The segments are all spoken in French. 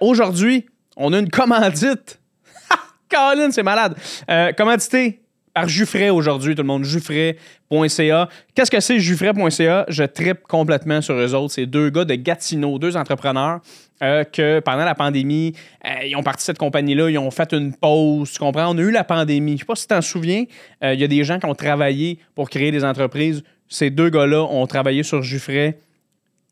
Aujourd'hui, on a une commandite. Colin, c'est malade. Euh, commandité par Juffray aujourd'hui, tout le monde. Juffray.ca. Qu'est-ce que c'est Juffray.ca? Je tripe complètement sur eux autres. C'est deux gars de Gatineau, deux entrepreneurs euh, que pendant la pandémie, euh, ils ont parti cette compagnie-là, ils ont fait une pause. Tu comprends? On a eu la pandémie. Je sais pas si tu t'en souviens. Il y a des gens qui ont travaillé pour créer des entreprises. Ces deux gars-là ont travaillé sur Juffray.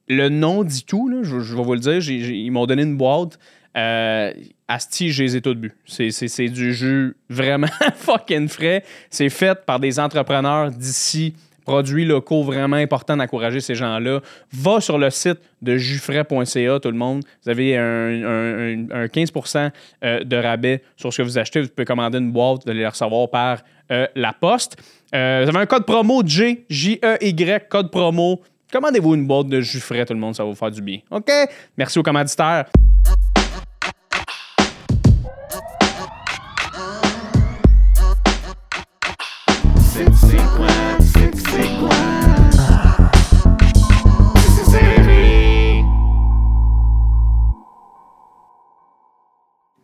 Le nom dit tout, je, vais vous le dire. Ils m'ont donné une boîte. Euh, Asti, je les ai tous bu. C'est, du jus vraiment fucking frais. C'est fait par des entrepreneurs d'ici. Produits locaux vraiment importants d'encourager ces gens-là. Va sur le site de jusfrais.ca, tout le monde. Vous avez un, un- un- un 15% euh, de rabais sur ce que vous achetez. Vous pouvez commander une boîte, vous allez la recevoir par euh, la poste. Euh, vous avez un code promo J, J-E-Y, code promo. Commandez-vous une boîte de jus frais, tout le monde, ça va vous faire du bien. OK? Merci aux commanditaires.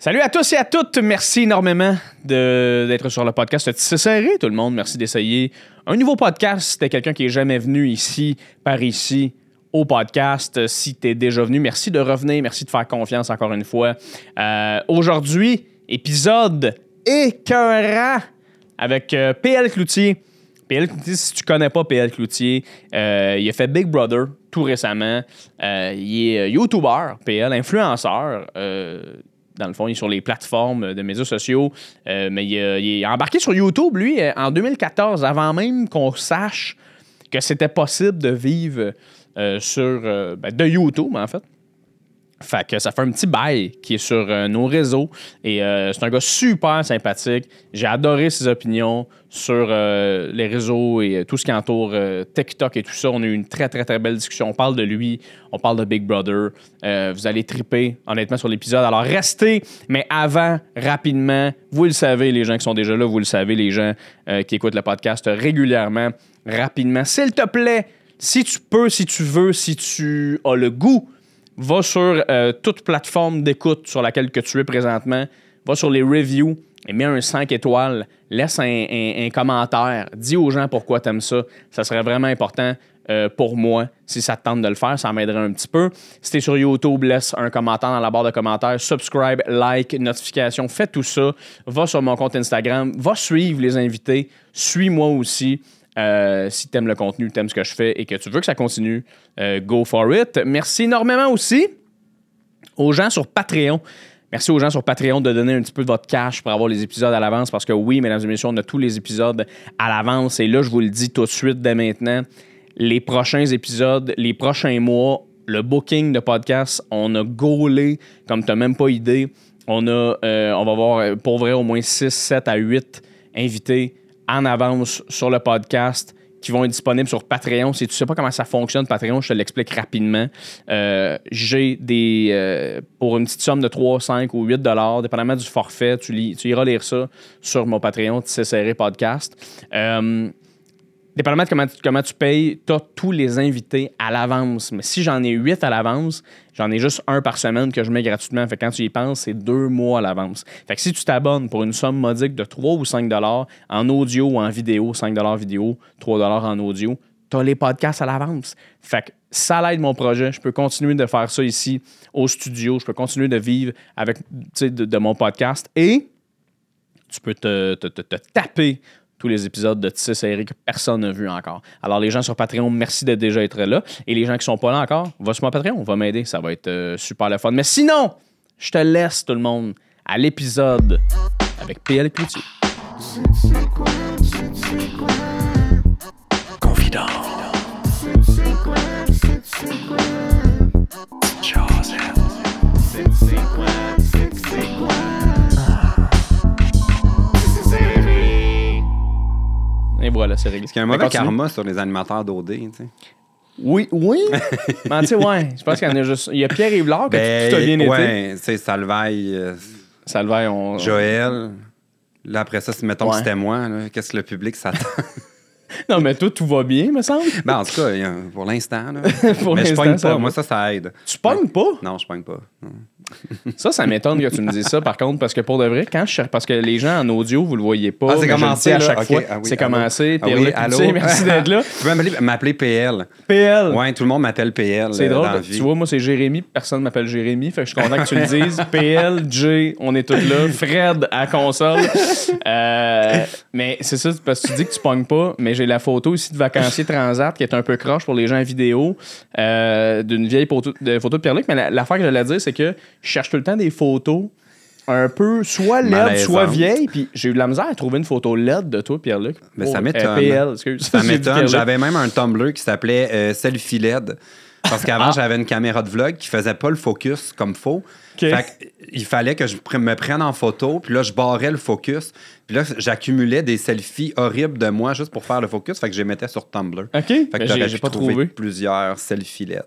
Salut à tous et à toutes. Merci énormément d'être sur le podcast C'est serré, tout le monde? Merci d'essayer un nouveau podcast. Si t'es quelqu'un qui est jamais venu ici, par ici, au podcast, si t'es déjà venu, merci de revenir. Merci de faire confiance encore une fois. Euh, Aujourd'hui, épisode écœurant avec euh, PL Cloutier. PL Cloutier, si tu connais pas PL Cloutier, euh, il a fait Big Brother tout récemment. Euh, il est euh, YouTuber, PL, influenceur. Euh, dans le fond, il est sur les plateformes de médias sociaux. Euh, mais il, est embarqué sur YouTube, lui, euh, en 2014, avant même qu'on sache que c'était possible de vivre euh, sur euh, ben, de YouTube, en fait. Fait que ça fait un petit bail qui est sur euh, nos réseaux. Et euh, c'est un gars super sympathique. J'ai adoré ses opinions sur euh, les réseaux et tout ce qui entoure TikTok et tout ça. On a eu une très, très, très belle discussion. On parle de lui, on parle de Big Brother. Vous allez triper, honnêtement, sur l'épisode. Alors restez, mais avant, rapidement, vous le savez, les gens qui sont déjà là, vous le savez, les gens qui écoutent le podcast régulièrement, rapidement. S'il te plaît, si tu peux, si tu veux, si tu as le goût, va sur euh, toute plateforme d'écoute sur laquelle que tu es présentement, va sur les reviews et mets un 5 étoiles, laisse un, commentaire, dis aux gens pourquoi tu aimes ça. Ça serait vraiment important euh, pour moi. Si ça te tente de le faire, ça m'aiderait un petit peu. Si tu es sur YouTube, laisse un commentaire dans la barre de commentaires, subscribe, like, notification, fais tout ça. Va sur mon compte Instagram, va suivre les invités, suis-moi aussi. Euh, si tu aimes le contenu, tu aimes ce que je fais et que tu veux que ça continue, euh, go for it. Merci énormément aussi aux gens sur Patreon. Merci aux gens sur Patreon de donner un petit peu de votre cash pour avoir les épisodes à l'avance parce que oui, mesdames et messieurs, on a tous les épisodes à l'avance et là, je vous le dis tout de suite dès maintenant, les prochains épisodes, les prochains mois, le booking de podcast, on a gaulé comme tu même pas idée. On, a, euh, on va avoir pour vrai au moins 6, 7 à 8 invités en avance sur le podcast qui vont être disponibles sur Patreon. Si tu sais pas comment ça fonctionne, Patreon, je te l'explique rapidement. Euh, J'ai des. euh, pour une petite somme de 3, 5 ou 8 dollars, dépendamment du forfait, tu, tu iras lire ça sur mon Patreon, Tissé Podcast. Euh, Dépendamment de comment tu, payes, tu as tous les invités à l'avance. Mais si j'en ai 8 à l'avance, j'en ai juste un par semaine que je mets gratuitement. Fait que quand tu y penses, c'est deux mois à l'avance. Fait que si tu t'abonnes pour une somme modique de 3 ou 5 dollars en audio ou en vidéo, 5 dollars vidéo, 3 dollars en audio, tu as les podcasts à l'avance. Fait que ça l'aide mon projet. Je peux continuer de faire ça ici au studio. Je peux continuer de vivre avec de, mon podcast. Et tu peux te- te- te taper tous les épisodes de Tissé Serré que personne n'a vu encore. Alors, les gens sur Patreon, merci de déjà être là. Et les gens qui sont pas là encore, va sur mon Patreon, va m'aider. Ça va être euh, super le fun. Mais sinon, je te laisse, tout le monde, à l'épisode avec PL Cloutier. Confident. C'est réglé. Parce qu'il y a un mauvais karma sur les animateurs d'OD, tu sais. Oui, oui. Mais tu sais, ouais, je pense qu'il y en a juste. Il y a Pierre Yvelard que tout a bien été. ouais, tu sais, Salvaille, euh, Salvaille, on. Joël. Là, après ça, mettons Ouais. que c'était moi, qu'est-ce que le public s'attend? Non, mais toi, tout va bien, me semble. ben, en tout cas, pour l'instant. Mais je pogne pas. Moi, ça, ça aide. Tu pognes pas? Non, je pogne pas. Non. Ça, ça m'étonne que tu me dises ça, par contre, parce que pour de vrai, quand je cherche, parce que les gens en audio, vous le voyez pas. Ah, c'est commencé, à chaque fois. Ah oui, c'est commencé. Ah oui, allô? Merci d'être là. Tu peux m'appeler- m'appeler PL. PL. Ouais, tout le monde m'appelle PL. C'est euh, drôle, la tu vois, moi c'est Jérémy, personne m'appelle Jérémy, fait que je suis content que tu le dises. PL, J, on est tous là. Fred à console. Euh, mais c'est ça, parce que tu dis que tu pognes pas, mais j'ai la photo ici de vacancier Transat qui est un peu croche pour les gens en vidéo, euh, d'une vieille photo de, photo de Pierre-Luc. Mais la- l'affaire que j'allais dire, c'est que je cherche tout le temps des photos un peu soit LED, Malaisantes. soit vieilles, puis j'ai eu de la misère à trouver une photo LED de toi, Pierre-Luc. Mais ça m'étonne. PL, excuse. Ça J'ai dit m'étonne. Pierre-Luc. J'avais même un Tumblr qui s'appelait euh, Selfie LED. Parce qu'avant, Ah. j'avais une caméra de vlog qui faisait pas le focus comme. Fait que, il fallait que je me prenne en photo, puis là, je barrais le focus. Puis là, j'accumulais des selfies horribles de moi juste pour faire le focus. Fait que je les mettais sur Tumblr. OK, Fait que j'ai pas trouvé. plusieurs selfies LED.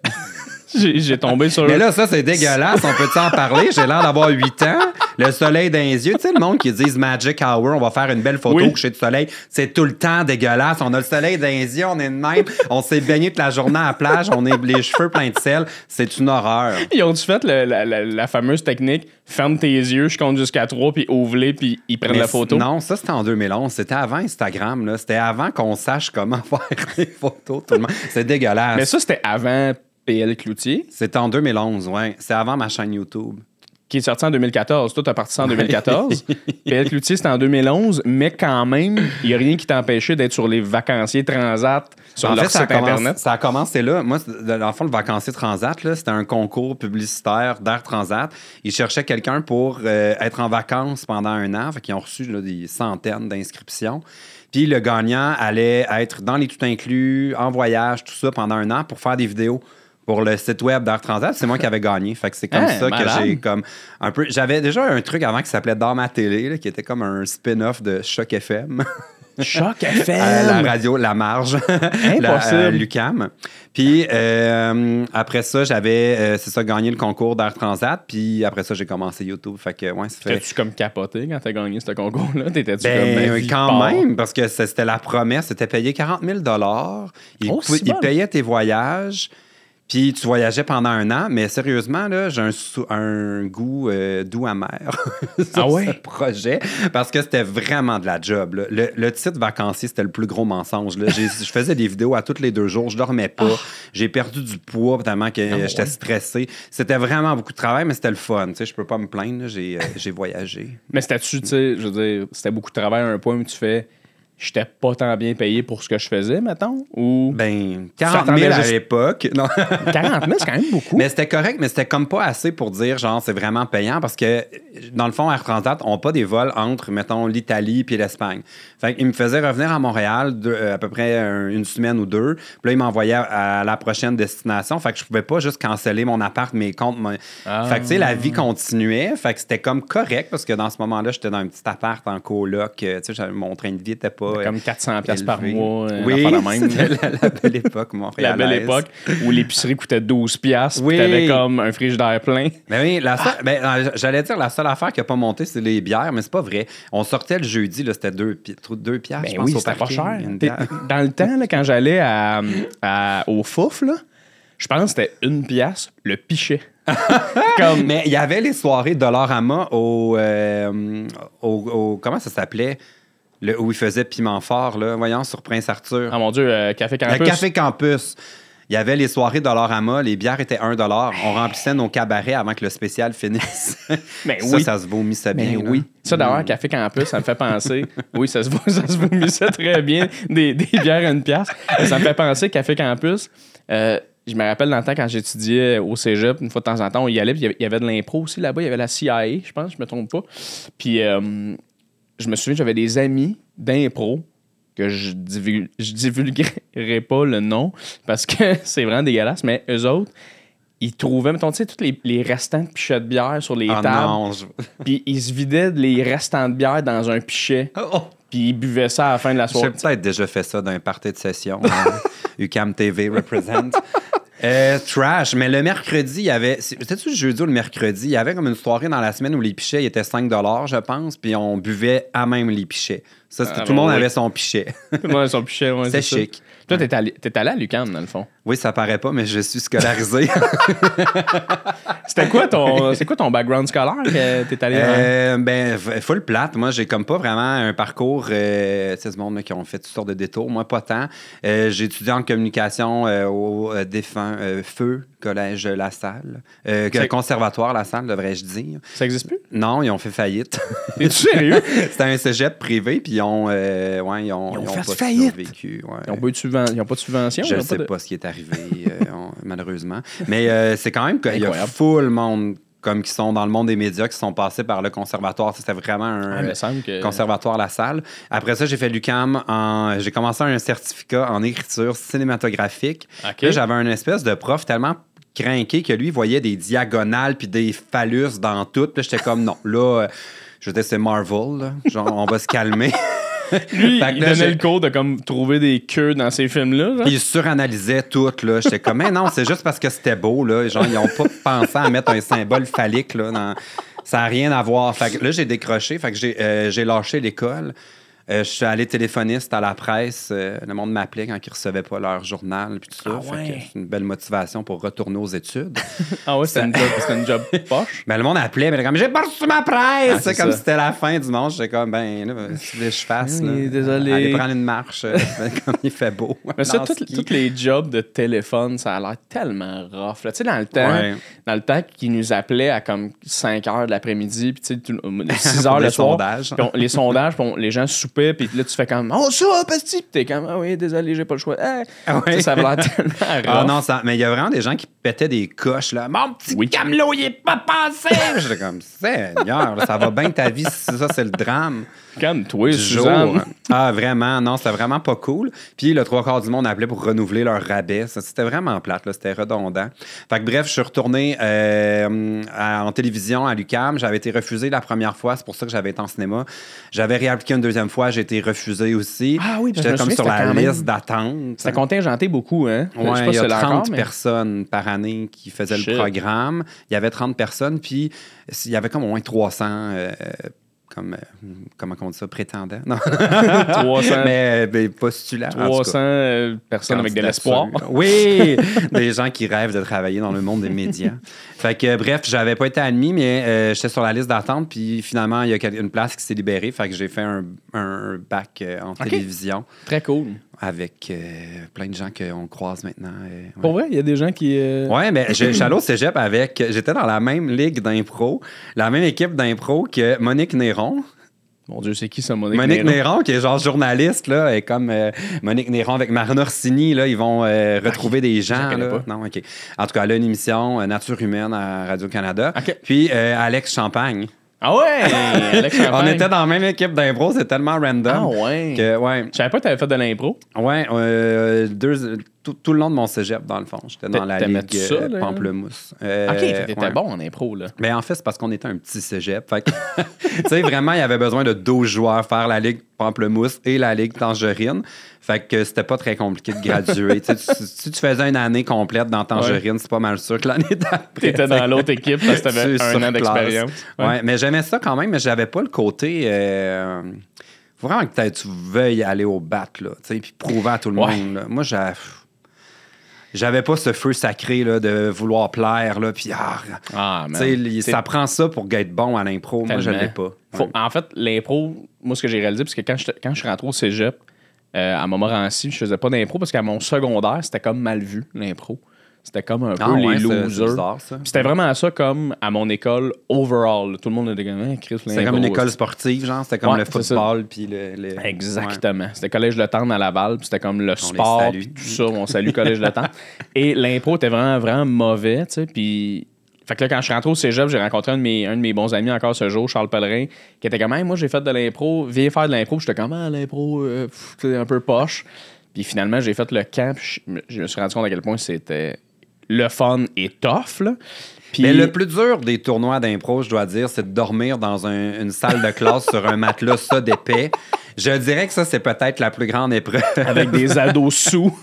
J'ai tombé sur... Mais là, ça, c'est dégueulasse. On peut-tu en parler? J'ai l'air d'avoir 8 ans. Le soleil dans les yeux. Tu sais, le monde qui disent Magic Hour, on va faire une belle photo Oui. au coucher du soleil. C'est tout le temps dégueulasse. On a le soleil dans les yeux, on est de même. On s'est baigné toute la journée à la plage. On est les cheveux pleins de sel. C'est une horreur. Ils ont-tu fait le- la, la- la fameuse technique ferme tes yeux, je compte jusqu'à 3, puis ouvre-les, puis ils prennent Mais la photo? Non, ça, c'était en 2011. C'était avant Instagram. C'était avant qu'on sache comment faire des photos. Tout le monde. C'est dégueulasse. Mais ça, c'était avant PL Cloutier, C'était en 2011, ouais. C'est avant ma chaîne YouTube. qui est sorti en 2014. Toi, t'as parti ça en 2014. PL Cloutier, c'était en 2011, mais quand même, il n'y a rien qui t'empêchait d'être sur les vacanciers Transat, sur en leur fait, ça a, site commencé, Internet. ça a commencé là. Moi, dans le fond, le vacancier Transat, là, c'était un concours publicitaire d'Air Transat. Ils cherchaient quelqu'un pour euh, être en vacances pendant un an. Fait qu'ils ont reçu là, des centaines d'inscriptions. Puis le gagnant allait être dans les tout inclus, en voyage, tout ça, pendant un an pour faire des vidéos pour le site web d'Air Transat. C'est moi qui avais gagné. Fait que c'est comme Hein, ça malade. que j'ai comme un peu. J'avais déjà un truc avant qui s'appelait Dans ma télé, là, qui était comme un spin-off de Choc FM. Choc FM! la radio La Marge, Impossible. la, à l'UQAM. Puis euh, après ça, j'avais, euh, c'est ça, gagné le concours d'Air Transat. Puis après ça, j'ai commencé YouTube. Fait que, ouais, fait. T'as-tu comme capoté quand t'as gagné ce concours-là? T'étais-tu Ben, comme quand part? même, parce que c'était la promesse, c'était payé 40 000 Il, Oh, il bon. payait tes voyages, puis tu voyageais pendant un an, mais sérieusement, là, j'ai un, goût euh, doux amer sur Ah ouais? ce projet, parce que c'était vraiment de la job. là. Le, le titre vacancier, c'était le plus gros mensonge. là. Je faisais des vidéos à tous les deux jours, je dormais pas, j'ai perdu du poids tellement que Ah j'étais ouais. stressé. C'était vraiment beaucoup de travail, mais c'était le fun. Tu sais, je peux pas me plaindre, j'ai euh, j'ai voyagé. Mais c'était-tu, tu sais, je veux dire, c'était beaucoup de travail à un point où tu fais, j'étais pas tant bien payé pour ce que je faisais, mettons? Ou Ben, Tu 40 t'attendais 000 à l'époque. Non. 40 000, c'est quand même beaucoup. Mais c'était correct, mais c'était comme pas assez pour dire, genre, c'est vraiment payant parce que, dans le fond, Air Transat n'ont pas des vols entre, mettons, l'Italie puis l'Espagne. Fait qu'ils me faisaient revenir à Montréal euh, à peu près un- une semaine ou deux. Puis là, ils m'envoyaient à, à la prochaine destination. Fait que je pouvais pas juste canceller mon appart, mes comptes. mon- Ah. Fait que, tu sais, la vie continuait. Fait que c'était comme correct parce que dans ce moment-là, j'étais dans un petit appart en coloc. euh, Tu sais, mon train de vie était pas. Comme 400 pièces par mois, euh, Oui, c'était la, la belle époque, La Montréal. belle époque où l'épicerie coûtait 12 piastres, Oui. puis t'avais comme un frigidaire plein. Mais oui, la seule- Ah. ben, euh, j'allais dire la seule affaire qui n'a pas monté, c'est les bières, mais c'est pas vrai. On sortait le jeudi, c'était deux, pi- trou- deux piastres, je Ben pense, oui, c'était pas cher. Dans le temps, là, quand j'allais à, à- au Fouf, là, je pense que c'était une pièce le pichet. comme, Mais il y avait les soirées Dollarama au, euh, au, au- Comment ça s'appelait? Le, où il faisait piment fort, là, voyons, sur Prince Arthur. ah mon Dieu, euh, Café Campus. Le Café Campus. Il y avait les soirées Dollarama, les bières étaient 1 On remplissait nos cabarets avant que le spécial finisse. Ben ça, oui. ça se vomissait bien. Là. oui. Ça, d'ailleurs, Café Campus, ça me fait penser. Oui, ça se, ça se vomissait très bien, des, des bières à une pièce. Ça me fait penser, Café Campus. euh, je me rappelle dans le temps quand j'étudiais au cégep, une fois de temps en temps, on y allait, puis il y avait- il y avait de l'impro aussi là-bas. Il y avait la CIA, je pense, je me trompe pas. Puis euh, je me souviens, j'avais des amis d'impro que je, divul- je divulguerai pas le nom parce que c'est vraiment dégueulasse, mais eux autres, ils trouvaient, mettons, tu sais, tous les, les restants de pichets de bière sur les Ah tables. je- Puis ils se vidaient les restants de bière dans un pichet. Oh, Puis ils buvaient ça à la fin de la J'ai soirée. peut-être déjà fait ça dans un party de session. hein. UCAM TV represent. Euh, trash. Mais le mercredi, il y avait. C'était-tu le jeudi ou le mercredi? Il y avait comme une soirée dans la semaine où les pichets étaient 5 je pense, puis on buvait à même les pichets. Ça, c'était- Ah, tout le monde oui. avait son pichet. Tout le monde a son pichet, ouais, C'est ça. chic. Toi, t'es allé, t'es allé à l'UQAM, dans le fond. Oui, ça paraît pas, mais je suis scolarisé. C'était quoi ton, c'est quoi ton background scolaire que t'es allé Euh, ben, full plate. Moi, j'ai comme pas vraiment un parcours. Euh, c'est ce monde là, qui ont fait toutes sortes de détours. Moi, pas tant. Euh, j'ai étudié en communication euh, au euh, défunt Feu, Collège La Salle. C'est- conservatoire La Salle, devrais-je dire. Ça existe plus? Non, ils ont fait faillite. T'es-tu sérieux? C'était un cégep privé, puis ils ont, euh, ouais, ils ont, Ils ont ils fait pas faillite. survécu. ouais. Ils n'ont pas, eu de subven- ils ont pas de subvention? Je ne ont sais de- pas ce qui est arrivé, euh, on- malheureusement. Mais euh, c'est quand même qu'il y a full monde comme qui sont dans le monde des médias, qui sont passés par le conservatoire. C'était vraiment un Ah, que... conservatoire La Salle. Après ça, j'ai fait l'UCAM. En... J'ai commencé un certificat en écriture cinématographique. Là, j'avais un espèce de prof tellement craqué que lui il voyait des diagonales puis des phallus dans tout. Puis j'étais comme non, là, je disais c'est Marvel, là. genre on va se calmer. Lui, que il là, donnait le cours de comme trouver des queues dans ces films-là. genre. Ils suranalysait tout, là. J'étais comme, mais non, c'est juste parce que c'était beau, là. Genre, ils ont pas pensé à mettre un symbole phallique, là. dans- Ça n'a rien à voir. Fait que là, j'ai décroché. Fait que j'ai euh, j'ai lâché l'école. Euh, je suis allé téléphoniste à la presse. Euh, le monde m'appelait quand ils recevaient pas leur journal, puis tout ça. Ah Fait ouais. que c'est une belle motivation pour retourner aux études. Ah ouais, c'était une une job poche? Ben, le monde appelait, mais comme, j'ai pas reçu ma presse! Ah, c'est c'est comme si c'était la fin du monde. J'étais comme, ben, là, que je fasse, là, Oui, désolé. Allez prendre une marche, euh, comme il fait beau. Mais ça, toutes les jobs de téléphone, ça a l'air tellement rough. là. Tu sais, dans le temps, Ouais. dans le temps qu'ils nous appelaient à comme 5 heures de l'après-midi, puis tu sais, tout- 6 Pour heures le soir. sondages. puis on- les sondages, on- les gens soupaient, puis là, tu fais comme Oh, ça, pasti! Puis t'es comme Ah oui, désolé, j'ai pas le choix. Ah. Ah ouais. Ça l'air tellement. Ah non, ça, mais il y a vraiment des gens qui pétaient des coches, là. Mon petit Oui. camelot, il est pas passé! J'étais comme, Seigneur, ça va bien ta vie ça, c'est le drame. Du Suzanne. jour. Ah, vraiment, non, c'était vraiment pas cool. Puis le trois quarts du monde appelait pour renouveler leur rabais. C'était vraiment plate, là, c'était redondant. Fait que bref, je suis retourné euh, à- en télévision à l'UCAM. J'avais été refusé la première fois, c'est pour ça que j'avais été en cinéma. J'avais réappliqué une deuxième fois, j'ai été refusé aussi. Ah oui, J'étais comme sur la liste d'attente. C'était contingenté beaucoup, hein? Je sais Ouais, pas il y a c'est là 30 encore, mais- personnes par année qui faisaient Shit. le programme. Il y avait 30 personnes, puis il y avait comme au moins 300, euh, comme, euh, comment on dit ça, prétendants? Non. 300, Mais, mais postulants. en tout cas. 300 euh, personnes avec de l'espoir. Oui, des gens qui rêvent de travailler dans le monde des médias. Fait que, bref, j'avais pas été admis, mais euh, j'étais sur la liste d'attente, puis finalement, il y a une place qui s'est libérée. Fait que j'ai fait un, un bac euh, en télévision Très cool. Avec euh, plein de gens qu'on croise maintenant. euh, ouais. Pour vrai, il y a des gens qui. euh, Ouais, mais je je suis allé au cégep avec. J'étais dans la même ligue d'impro, la même équipe d'impro que Monique Néron. Mon Dieu, c'est qui ça, Monique, Monique Néron? Néron, qui est genre journaliste, là, et comme euh, Monique Néron avec Marina Orsini, là, ils vont euh, retrouver des gens. connais Là. pas. Non, OK. En tout cas, elle a une émission euh, Nature humaine à Radio-Canada. OK. Puis euh, Alex Champagne. Ah ouais! Alex On était dans la même équipe d'impro, c'est tellement random. Ah ouais! Que, ouais, Je savais pas que t'avais fait de l'impro. ouais euh, deux- tout, tout le long de mon cégep, dans le fond. J'étais dans la ligue ça, euh? Pamplemousse. Euh, ok, t'étais ouais. bon en impro, là. Mais en fait, c'est parce qu'on était un petit cégep. Fait que, tu sais, vraiment, il y avait besoin de 12 joueurs faire la Ligue Pamplemousse et la Ligue Tangerine. Fait que c'était pas très compliqué de graduer. Tu si tu faisais une année complète dans Tangerine, c'est pas mal sûr que l'année d'après. T'étais dans l'autre équipe parce que t'avais un an d'expérience. Ouais. mais j'aimais ça quand même, mais j'avais pas le côté. euh, faut vraiment que tu veuilles aller au bat, là, tu sais, puis prouver à tout le monde. là. Moi, j'avais. J'avais pas ce feu sacré là, de vouloir plaire, là, puis ah, Ah, man. ça prend ça pour être bon à l'impro. Moi, je l'ai pas. Faut- Ouais. En fait, l'impro, moi, ce que j'ai réalisé, parce que quand je, quand je suis rentré au cégep, euh, à Montmorency, je faisais pas d'impro parce qu'à mon secondaire, c'était comme mal vu, l'impro. C'était comme un peu Ah ouais, les losers. C'était vraiment ça comme à mon école overall. Tout le monde était comme, Hein, Chris, C'était comme une école sportive, genre. C'était comme Ouais, le football, puis le, le- Ouais. Exactement. C'était Collège Le Temps à Laval, puis c'était comme le sport, puis tout ça. On salue Collège Le Temps. Et l'impro était vraiment, vraiment mauvais, tu sais. Puis. Fait que là, quand je suis rentré au cégep, j'ai rencontré un de, mes, un de mes bons amis encore ce jour, Charles Pellerin, qui était comme, Hey, moi, j'ai fait de l'impro, viens faire de l'impro. J'étais comme, ah, l'impro, euh, un peu poche. Puis finalement, j'ai fait le camp, puis je, je me suis rendu compte à quel point c'était le fun et tough, là. Mais le plus dur des tournois d'impro, je dois dire, c'est de dormir dans un- une salle de classe sur un matelas ça d'épais. Je dirais que ça, c'est peut-être la plus grande épreuve. Avec des ados sous.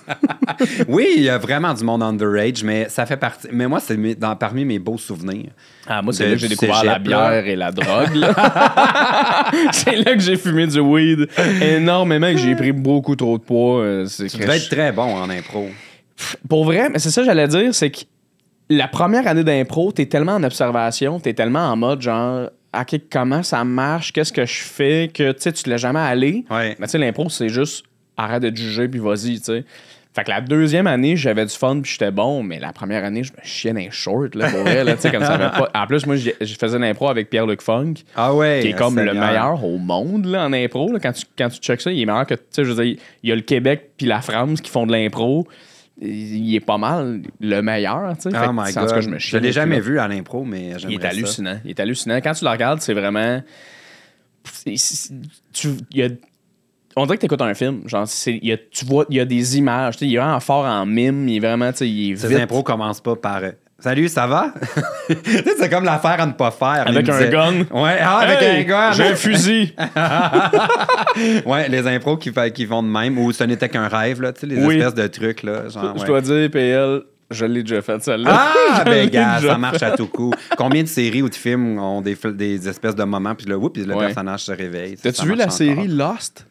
oui, il y a vraiment du monde underage, mais ça fait partie. Mais moi, c'est dans- parmi mes beaux souvenirs. Ah, moi, c'est là que j'ai découvert la bière là. et la drogue. c'est là que j'ai fumé du weed énormément et que j'ai pris beaucoup trop de poids. euh, c'est Tu devais être très bon en impro. Pour vrai, mais c'est ça que j'allais dire, c'est que la première année d'impro, t'es tellement en observation, t'es tellement en mode genre, OK, comment ça marche, qu'est-ce que je fais, que tu sais, tu laisses jamais. Ouais. Mais tu sais, l'impro, c'est juste arrête de juger puis vas-y, tu sais. Fait que la deuxième année, j'avais du fun puis j'étais bon, mais la première année, je me chiais dans les shorts, là, pour vrai, là, tu sais, comme ça avait pas. En plus, moi, j'ai- je faisais l'impro avec Pierre-Luc Funk, Ah ouais. qui est comme le meilleur au monde, là, en impro. là. Quand, tu, quand tu checkes ça, il est meilleur que, tu sais, je veux dire, il y a le Québec puis la France qui font de l'impro. Il est pas mal le meilleur, tu sais. Oh my c'est en tout cas, god. je me Je l'ai jamais vu à l'impro, mais Il est ça. hallucinant. Il est hallucinant. Quand tu le regardes, c'est vraiment. tu, il y a- on dirait que tu écoutes un film. Genre, y a, tu vois, il y a des images. Il est vraiment fort en mime. Il est vraiment. Il est impros commencent pas par Salut, ça va? C'est comme l'affaire à ne pas faire. Avec un disait- gun. Ouais, ah, avec Hey, un gun. J'ai un fusil. ouais, les impros qui, vont de même, ou ce n'était qu'un rêve, là, tu sais, les Oui. espèces de trucs, là. Genre, Je ouais. dois dire, PL, je l'ai déjà fait celle-là. Ah, ben, gars, ça marche à tout coup. Combien de séries ou de films ont des, espèces de moments, puis là, oups, puis le Ouais. personnage se réveille. T'as-tu vu la série encore. Lost?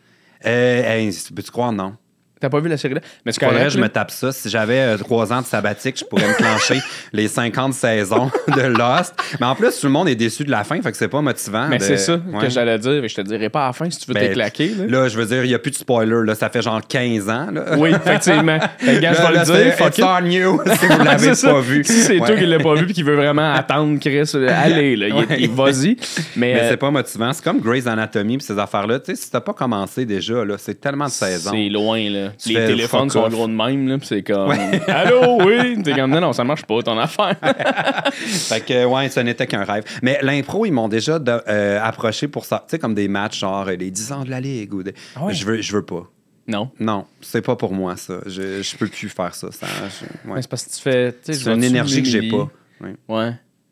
Euh, hey, peux-tu croire, non? T'as pas vu la série là? Mais c'est correct. je me tape ça. Si j'avais euh, trois ans de sabbatique, je pourrais me clencher les 50 saisons de Lost. Mais en plus, tout le monde est déçu de la fin, fait que c'est pas motivant. Mais de- c'est ça Ouais. que j'allais dire. Et je te dirais pas à la fin si tu veux Ben, t'éclaquer. Là. Là, je veux dire, il n'y a plus de spoiler. Là. Ça fait genre 15 ans. Là. Oui, effectivement. Fait gars, je vais le dire. fuck It's it. on you si vous l'avez pas vu. Si c'est Ouais. toi qui l'as pas vu et qui veut vraiment attendre Chris, euh, allez, là, Ouais. vas-y. Mais, Mais euh, c'est pas motivant. C'est comme Grey's Anatomy pis ces affaires-là. Tu sais, si t'as pas commencé déjà, là, c'est tellement de saisons. c'est loin, là. Les téléphones sont off. gros de même, là, pis c'est comme. Ouais. Allô, oui. T'es comme, non, non, ça marche pas, ton affaire. Fait que, ouais, ce n'était qu'un rêve. Mais l'impro, ils m'ont déjà de- euh, approché pour ça. Tu sais, comme des matchs genre euh, les 10 ans de la Ligue. Ou des... Ah ouais? je, veux, je veux pas. non. Non, c'est pas pour moi, ça. Je, je peux plus faire ça. ça je- ouais. Mais c'est parce que tu fais. C'est une énergie que j'ai pas. Ouais. Ouais.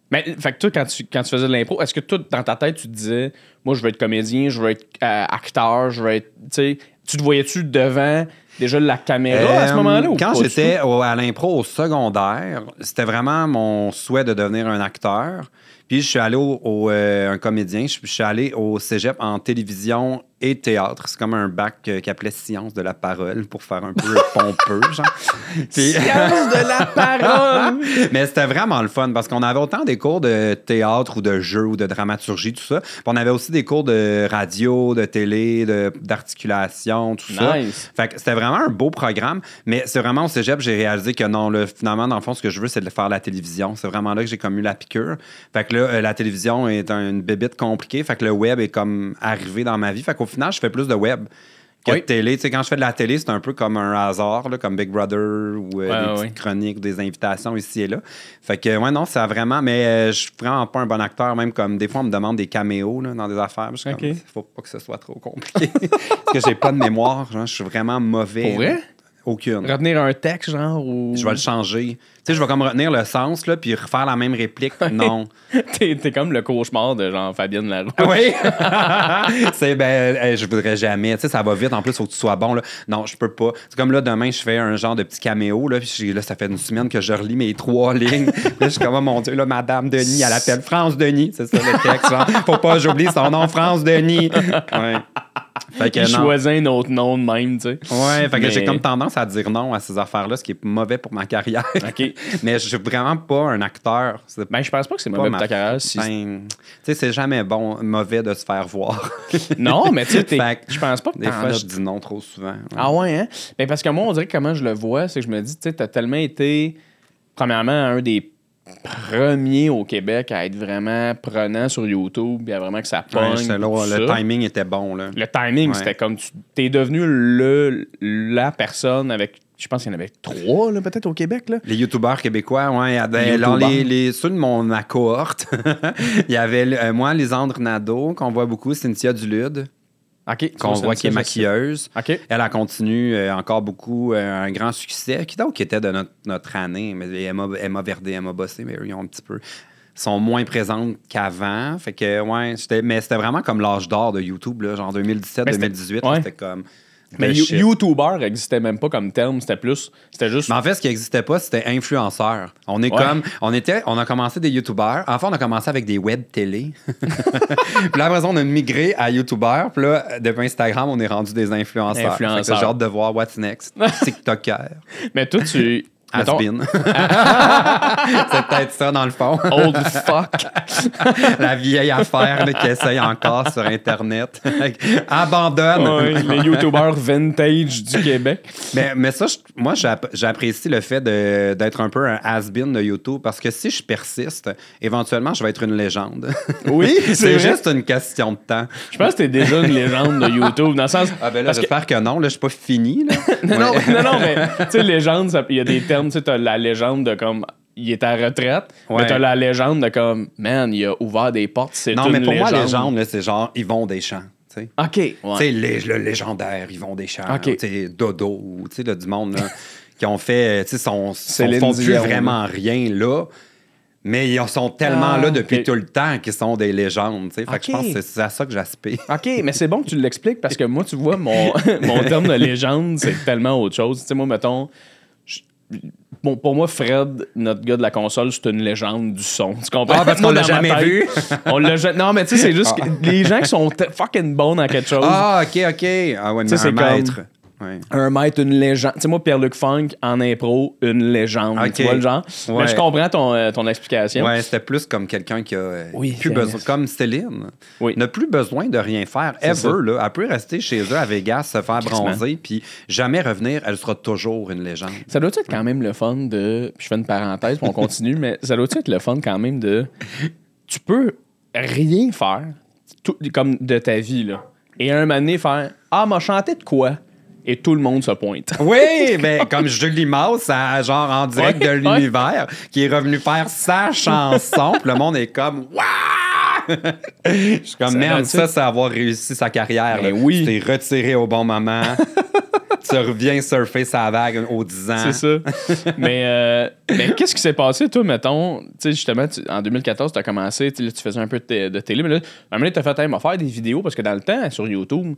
Mais, fait que toi, quand tu, quand tu faisais de l'impro, est-ce que toi, dans ta tête, tu te disais, moi, je veux être comédien, je veux être euh, acteur, je veux être. Tu te voyais-tu devant déjà la caméra à ce Euh, moment-là? Quand j'étais à l'impro au secondaire, c'était vraiment mon souhait de devenir un acteur. Puis je suis allé au, au, euh, un comédien, je, je suis allé au cégep en télévision et théâtre. C'est comme un bac euh, qui appelait sciences de la parole pour faire un peu pompeux, genre. Puis- Science de la parole! Mais c'était vraiment le fun parce qu'on avait autant des cours de théâtre ou de jeu ou de dramaturgie, tout ça. Puis on avait aussi des cours de radio, de télé, de- d'articulation, tout ça. Fait que c'était vraiment un beau programme. Mais c'est vraiment au cégep, j'ai réalisé que non, là, finalement, dans le fond, ce que je veux, c'est de faire la télévision. C'est vraiment là que j'ai comme eu la piqûre. Fait que là, euh, la télévision est une bébite compliquée. Fait que le web est comme arrivé dans ma vie. Fait qu'au final, je fais plus de web. Que Oui. de télé. Tu sais, quand je fais de la télé, c'est un peu comme un hasard, là, comme Big Brother ou euh, Ouais, des ouais, petites ouais. chroniques ou des invitations ici et là. Fait que, ouais, non, ça a vraiment. Mais euh, je suis vraiment pas un bon acteur, même comme des fois, on me demande des caméos là, dans des affaires. Je suis Ok. comme, faut pas que ce soit trop compliqué. Parce que j'ai pas de mémoire. Genre, je suis vraiment mauvais. Pour vrai? là. Aucune. Retenir un texte, genre, ou. Je vais le changer. Tu sais, je vais comme retenir le sens, là, puis refaire la même réplique. Non. t'es, t'es comme le cauchemar de genre Fabienne Larouche. Oui. c'est ben, euh, je voudrais jamais. Tu sais, ça va vite. En plus, faut que tu sois bon. Là. Non, je peux pas. C'est comme là, demain, je fais un genre de petit caméo. Là, puis là, ça fait une semaine que je relis mes trois lignes. là, je suis comme, oh mon Dieu, là, Madame Denis, elle appelle France Denis. C'est ça le texte. genre. Faut pas, j'oublie son nom, France Denis. Ouais. Fait que choisit un autre nom de même, tu sais. Ouais, fait que j'ai comme tendance à dire non à ces affaires-là, ce qui est mauvais pour ma carrière. OK. Mais je suis vraiment pas un acteur. Ben, je pense pas que c'est mauvais pour ta carrière. Si... Ben, tu sais, c'est jamais bon, mauvais de se faire voir. Non, mais tu sais, je pense pas que Des fois, je dis non trop souvent. Ah ouais, hein? Ben parce que moi, on dirait que comment je le vois, c'est que je me dis, tu sais, t'as tellement été, premièrement, un des premiers au Québec à être vraiment prenant sur YouTube, puis à vraiment que ça pogne. Ouais, là, le ça. timing était bon. Là. Le timing, Ouais. c'était comme, tu t'es devenu le, la personne avec, je pense qu'il y en avait trois, là, peut-être, au Québec, là. Les youtubeurs québécois, ouais, il y avait- Les les, les- ceux de mon, cohorte, il y avait euh, moi, Lisandre Nadeau, qu'on voit beaucoup, Cynthia Dulude. Qu'on voit qui est maquilleuse. Elle a continué euh, encore beaucoup, euh, un grand succès. Qui donc qui était de notre, notre année? Mais Emma, Emma Verdé, Emma Bossé, mais eux, ils ont un petit peu sont moins présentes qu'avant. Fait que, ouais, mais c'était vraiment comme l'âge d'or de YouTube, là, genre 2017, Mais c'était- 2018. ouais. C'était comme. Mais You-. YouTuber n'existait même pas comme terme. C'était plus. C'était juste. Mais en fait, ce qui n'existait pas, c'était influenceur. On est Ouais. comme, on était, on a commencé des youtubeurs. Enfin, on a commencé avec des web télé. puis là, après ça, on a migré à youtubeurs. Puis là, depuis Instagram, on est rendu des influenceurs. Influenceurs. J'ai hâte de voir what's next. TikToker. Mais toi, tu. Has-been. C'est peut-être ça, dans le fond. Old fuck. La vieille affaire qui essaye encore sur Internet. Abandonne. Ouais, les YouTubers vintage du Québec. Mais, mais ça, je- moi, j'app- j'apprécie le fait d'être un peu un has-been de YouTube parce que si je persiste, éventuellement, je vais être une légende. Oui, c'est juste une question de temps. Je pense que t'es déjà une légende de YouTube, dans le sens. Ah ben là, que- j'espère que... non. Là, je suis pas fini. Là. non, non, Ouais. non, non, mais tu sais, légende, il y a des termes, tu sais, la légende de comme. Il est à retraite, Ouais. mais t'as la légende de comme, man, il a ouvert des portes, c'est Non, une mais pour moi, légende. légende, là, c'est genre Yvon Deschamps. tu sais. OK. ouais. Tu sais, lé- le légendaire Yvon Deschamps. Ok. Tu sais, Dodo, ou, tu sais, là, du monde là, qui ont fait, tu sais, sont, sont, font plus vraiment rien là. Mais ils sont tellement Ah, là depuis tout le temps qu'ils sont des légendes. tu sais. Fait que je pense que c'est à ça que j'aspire. OK, mais c'est bon que tu l'expliques parce que moi, tu vois, mon, mon terme de légende, c'est tellement autre chose. Tu sais, moi, mettons, bon, pour moi, Fred, notre gars de la console, c'est une légende du son. Tu comprends? Ah, parce qu'on l'a jamais tête, vu. on l'a Non, mais tu sais, c'est juste que les gens qui sont fucking bons dans quelque chose. Ah, ok, ok. Ah, ouais, mais un comme- maître. Ouais. Un maître, une légende. Tu sais, moi, Pierre-Luc Funk, en impro, une légende. Tu vois le genre? Mais je comprends ton, euh, ton explication. Ouais, c'était plus comme quelqu'un qui a euh, Oui, plus besoin, comme Céline, Oui. n'a plus besoin de rien faire ever. ça. Là. Elle peut rester chez eux à Vegas, se faire bronzer, puis jamais revenir. Elle sera toujours une légende. Ça doit être quand même le fun de. puis Je fais une parenthèse, puis on continue, mais ça doit être le fun quand même de. Tu peux rien faire tout- comme de ta vie, là. Et un moment donné, faire Ah, m'a chanté de quoi Et tout le monde se pointe. Oui, ben, comme Julie Maus, à- genre en direct Ouais, de l'univers, qui est revenu faire sa chanson, puis le monde est comme Waouh! Je suis comme merde, ça, c'est avoir réussi sa carrière. Ben oui. Tu t'es retiré au bon moment. tu reviens surfer sa vague aux 10 ans. C'est ça. mais euh, mais qu'est-ce qui s'est passé, toi, mettons, tu sais, justement, tu- en 2014, tu as commencé, tu sais, là, tu faisais un peu de, té- de télé, mais là, à un moment donné, tu as fait, hey, faire des vidéos, parce que dans le temps, sur YouTube,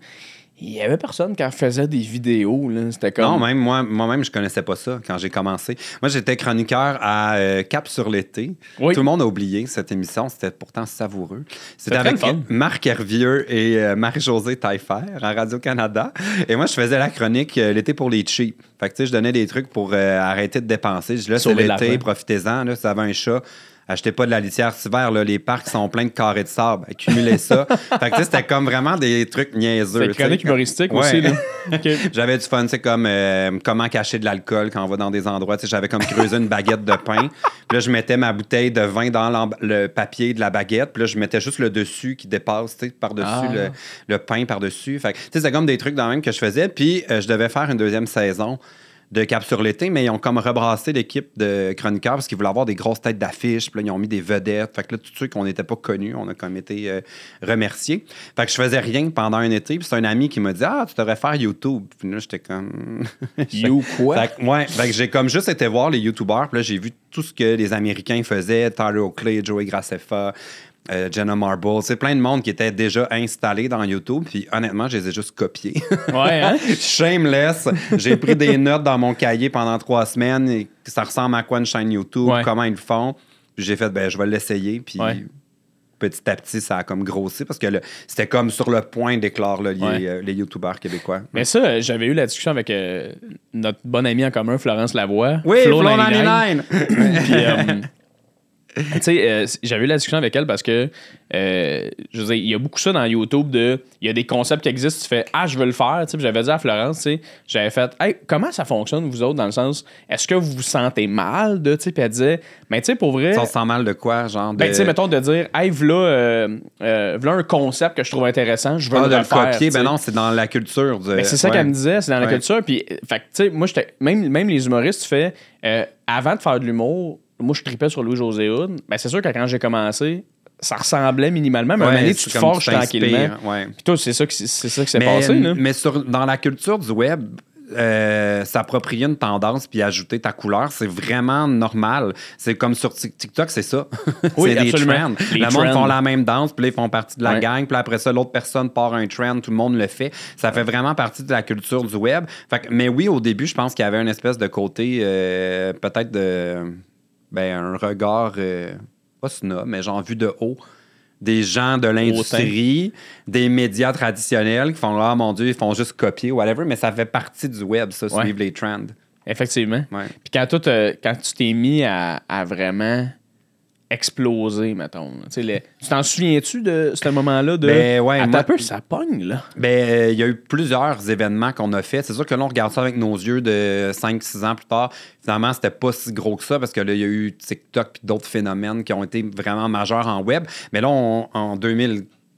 il y avait personne qui en faisait des vidéos, là. C'était comme. Non, même moi, moi-même, je connaissais pas ça quand j'ai commencé. Moi, j'étais chroniqueur à euh, Cap sur l'été. Oui. Tout le monde a oublié cette émission. C'était pourtant savoureux. C'était avec. Marc Hervieux et euh, Marie-Josée Taillefer à Radio-Canada. Et moi, je faisais la chronique euh, l'été pour les cheap. Fait que, tu sais, je donnais des trucs pour arrêter de dépenser. Je dis, là, c'est l'été, profitez-en. Là, si vous avez un chat, achetez pas de la litière cet hiver. Là, les parcs sont pleins de carrés de sable. Accumulez ça. fait que, c'était comme vraiment des trucs niaiseux. C'est chronique humoristique Ouais. aussi. J'avais du fun, c'est comme euh, comment cacher de l'alcool quand on va dans des endroits. Tu sais, J'avais comme creusé une baguette de pain. Puis là, je mettais ma bouteille de vin dans le papier de la baguette. Puis là, je mettais juste le dessus qui dépasse, tu sais, par-dessus Ah. le, le pain par-dessus. Fait que, tu sais, c'est comme des trucs dans le même que je faisais. Puis euh, je devais faire une deuxième saison de Cap sur l'été, mais ils ont comme rebrassé l'équipe de chroniqueurs parce qu'ils voulaient avoir des grosses têtes d'affiches. Puis là, ils ont mis des vedettes. Fait que là, tous ceux qu'on n'était pas connus, on a comme été euh, remerciés. Fait que je faisais rien pendant un été. Puis c'est un ami qui m'a dit Ah, tu devrais faire YouTube. Puis là, j'étais comme. You quoi? Fait que, ouais, fait que j'ai comme juste été voir les YouTubers. Puis là, j'ai vu tout ce que les Américains faisaient Tyler Oakley, Joey Graceffa, euh, Jenna Marble. C'est plein de monde qui était déjà installé dans YouTube. Puis honnêtement, je les ai juste copiés. Ouais, hein? Shameless. J'ai pris des notes dans mon cahier pendant trois semaines. Et ça ressemble à quoi une chaîne YouTube, Ouais. comment ils le font. J'ai fait, ben, je vais l'essayer. Puis Ouais. petit à petit, ça a comme grossi parce que c'était comme sur le point d'éclore les, euh, les YouTubers québécois. Mais ça, j'avais eu la discussion avec euh, notre bon ami en commun, Florence Lavoie. Oui, Flo 99. 99! Puis, euh, tu sais, euh, j'avais eu la discussion avec elle parce que, euh, je veux dire, il y a beaucoup ça dans YouTube de, il y a des concepts qui existent, tu fais, ah, je veux le faire, tu sais, j'avais dit à Florence, tu sais, j'avais fait, hey, comment ça fonctionne, vous autres, dans le sens, est-ce que vous vous sentez mal de, tu sais, puis elle disait, mais tu sais, pour vrai, Ça, se sent mal de quoi, genre? De... ben, tu sais, mettons, de dire, hey, voilà, euh, euh, voilà un concept que je trouve intéressant, je veux Ah, le de le refaire, copier, ben non, c'est dans la culture. Ben, c'est ça ouais. qu'elle me disait, c'est dans la Ouais. culture. Puis, fait tu sais, moi. Même, même les humoristes, tu fais. avant de faire de l'humour, moi, je tripais sur Louis-José Hood. Ben, c'est sûr que quand j'ai commencé, ça ressemblait minimalement, mais à un moment tu te forges tranquillement. ouais. Puis toi, c'est ça, que- c'est ça qui s'est passé, là. mais sur, dans la culture du web, euh, s'approprier une tendance puis ajouter ta couleur, c'est vraiment normal. C'est comme sur Tik- TikTok, c'est ça. Oui, c'est des trends. Les le monde font la même danse, puis là, ils font partie de la Ouais. gang, puis après ça, l'autre personne part un trend, tout le monde le fait. Ça fait vraiment partie de la culture du web. Fait que- mais oui, au début, je pense qu'il y avait une espèce de côté, euh, peut-être de. Ben, un regard, euh, pas snob, mais genre vu de haut. Des gens de l'industrie, des médias traditionnels qui font Ah mon Dieu, ils font juste copier, whatever, mais ça fait partie du web, ça, Ouais. suivre les trends. Effectivement. Ouais. Puis quand, t'as- quand tu t'es mis à, à vraiment exploser, mettons. tu t'en souviens-tu de ce moment-là de. Ben ouais, moi- un peu, ça pogne, là. Ben, euh, il y a eu plusieurs événements qu'on a fait. C'est sûr que là, on regarde ça avec nos yeux de 5-6 ans plus tard. Finalement, c'était pas si gros que ça parce que là, il y a eu TikTok puis d'autres phénomènes qui ont été vraiment majeurs en web. Mais là, on- en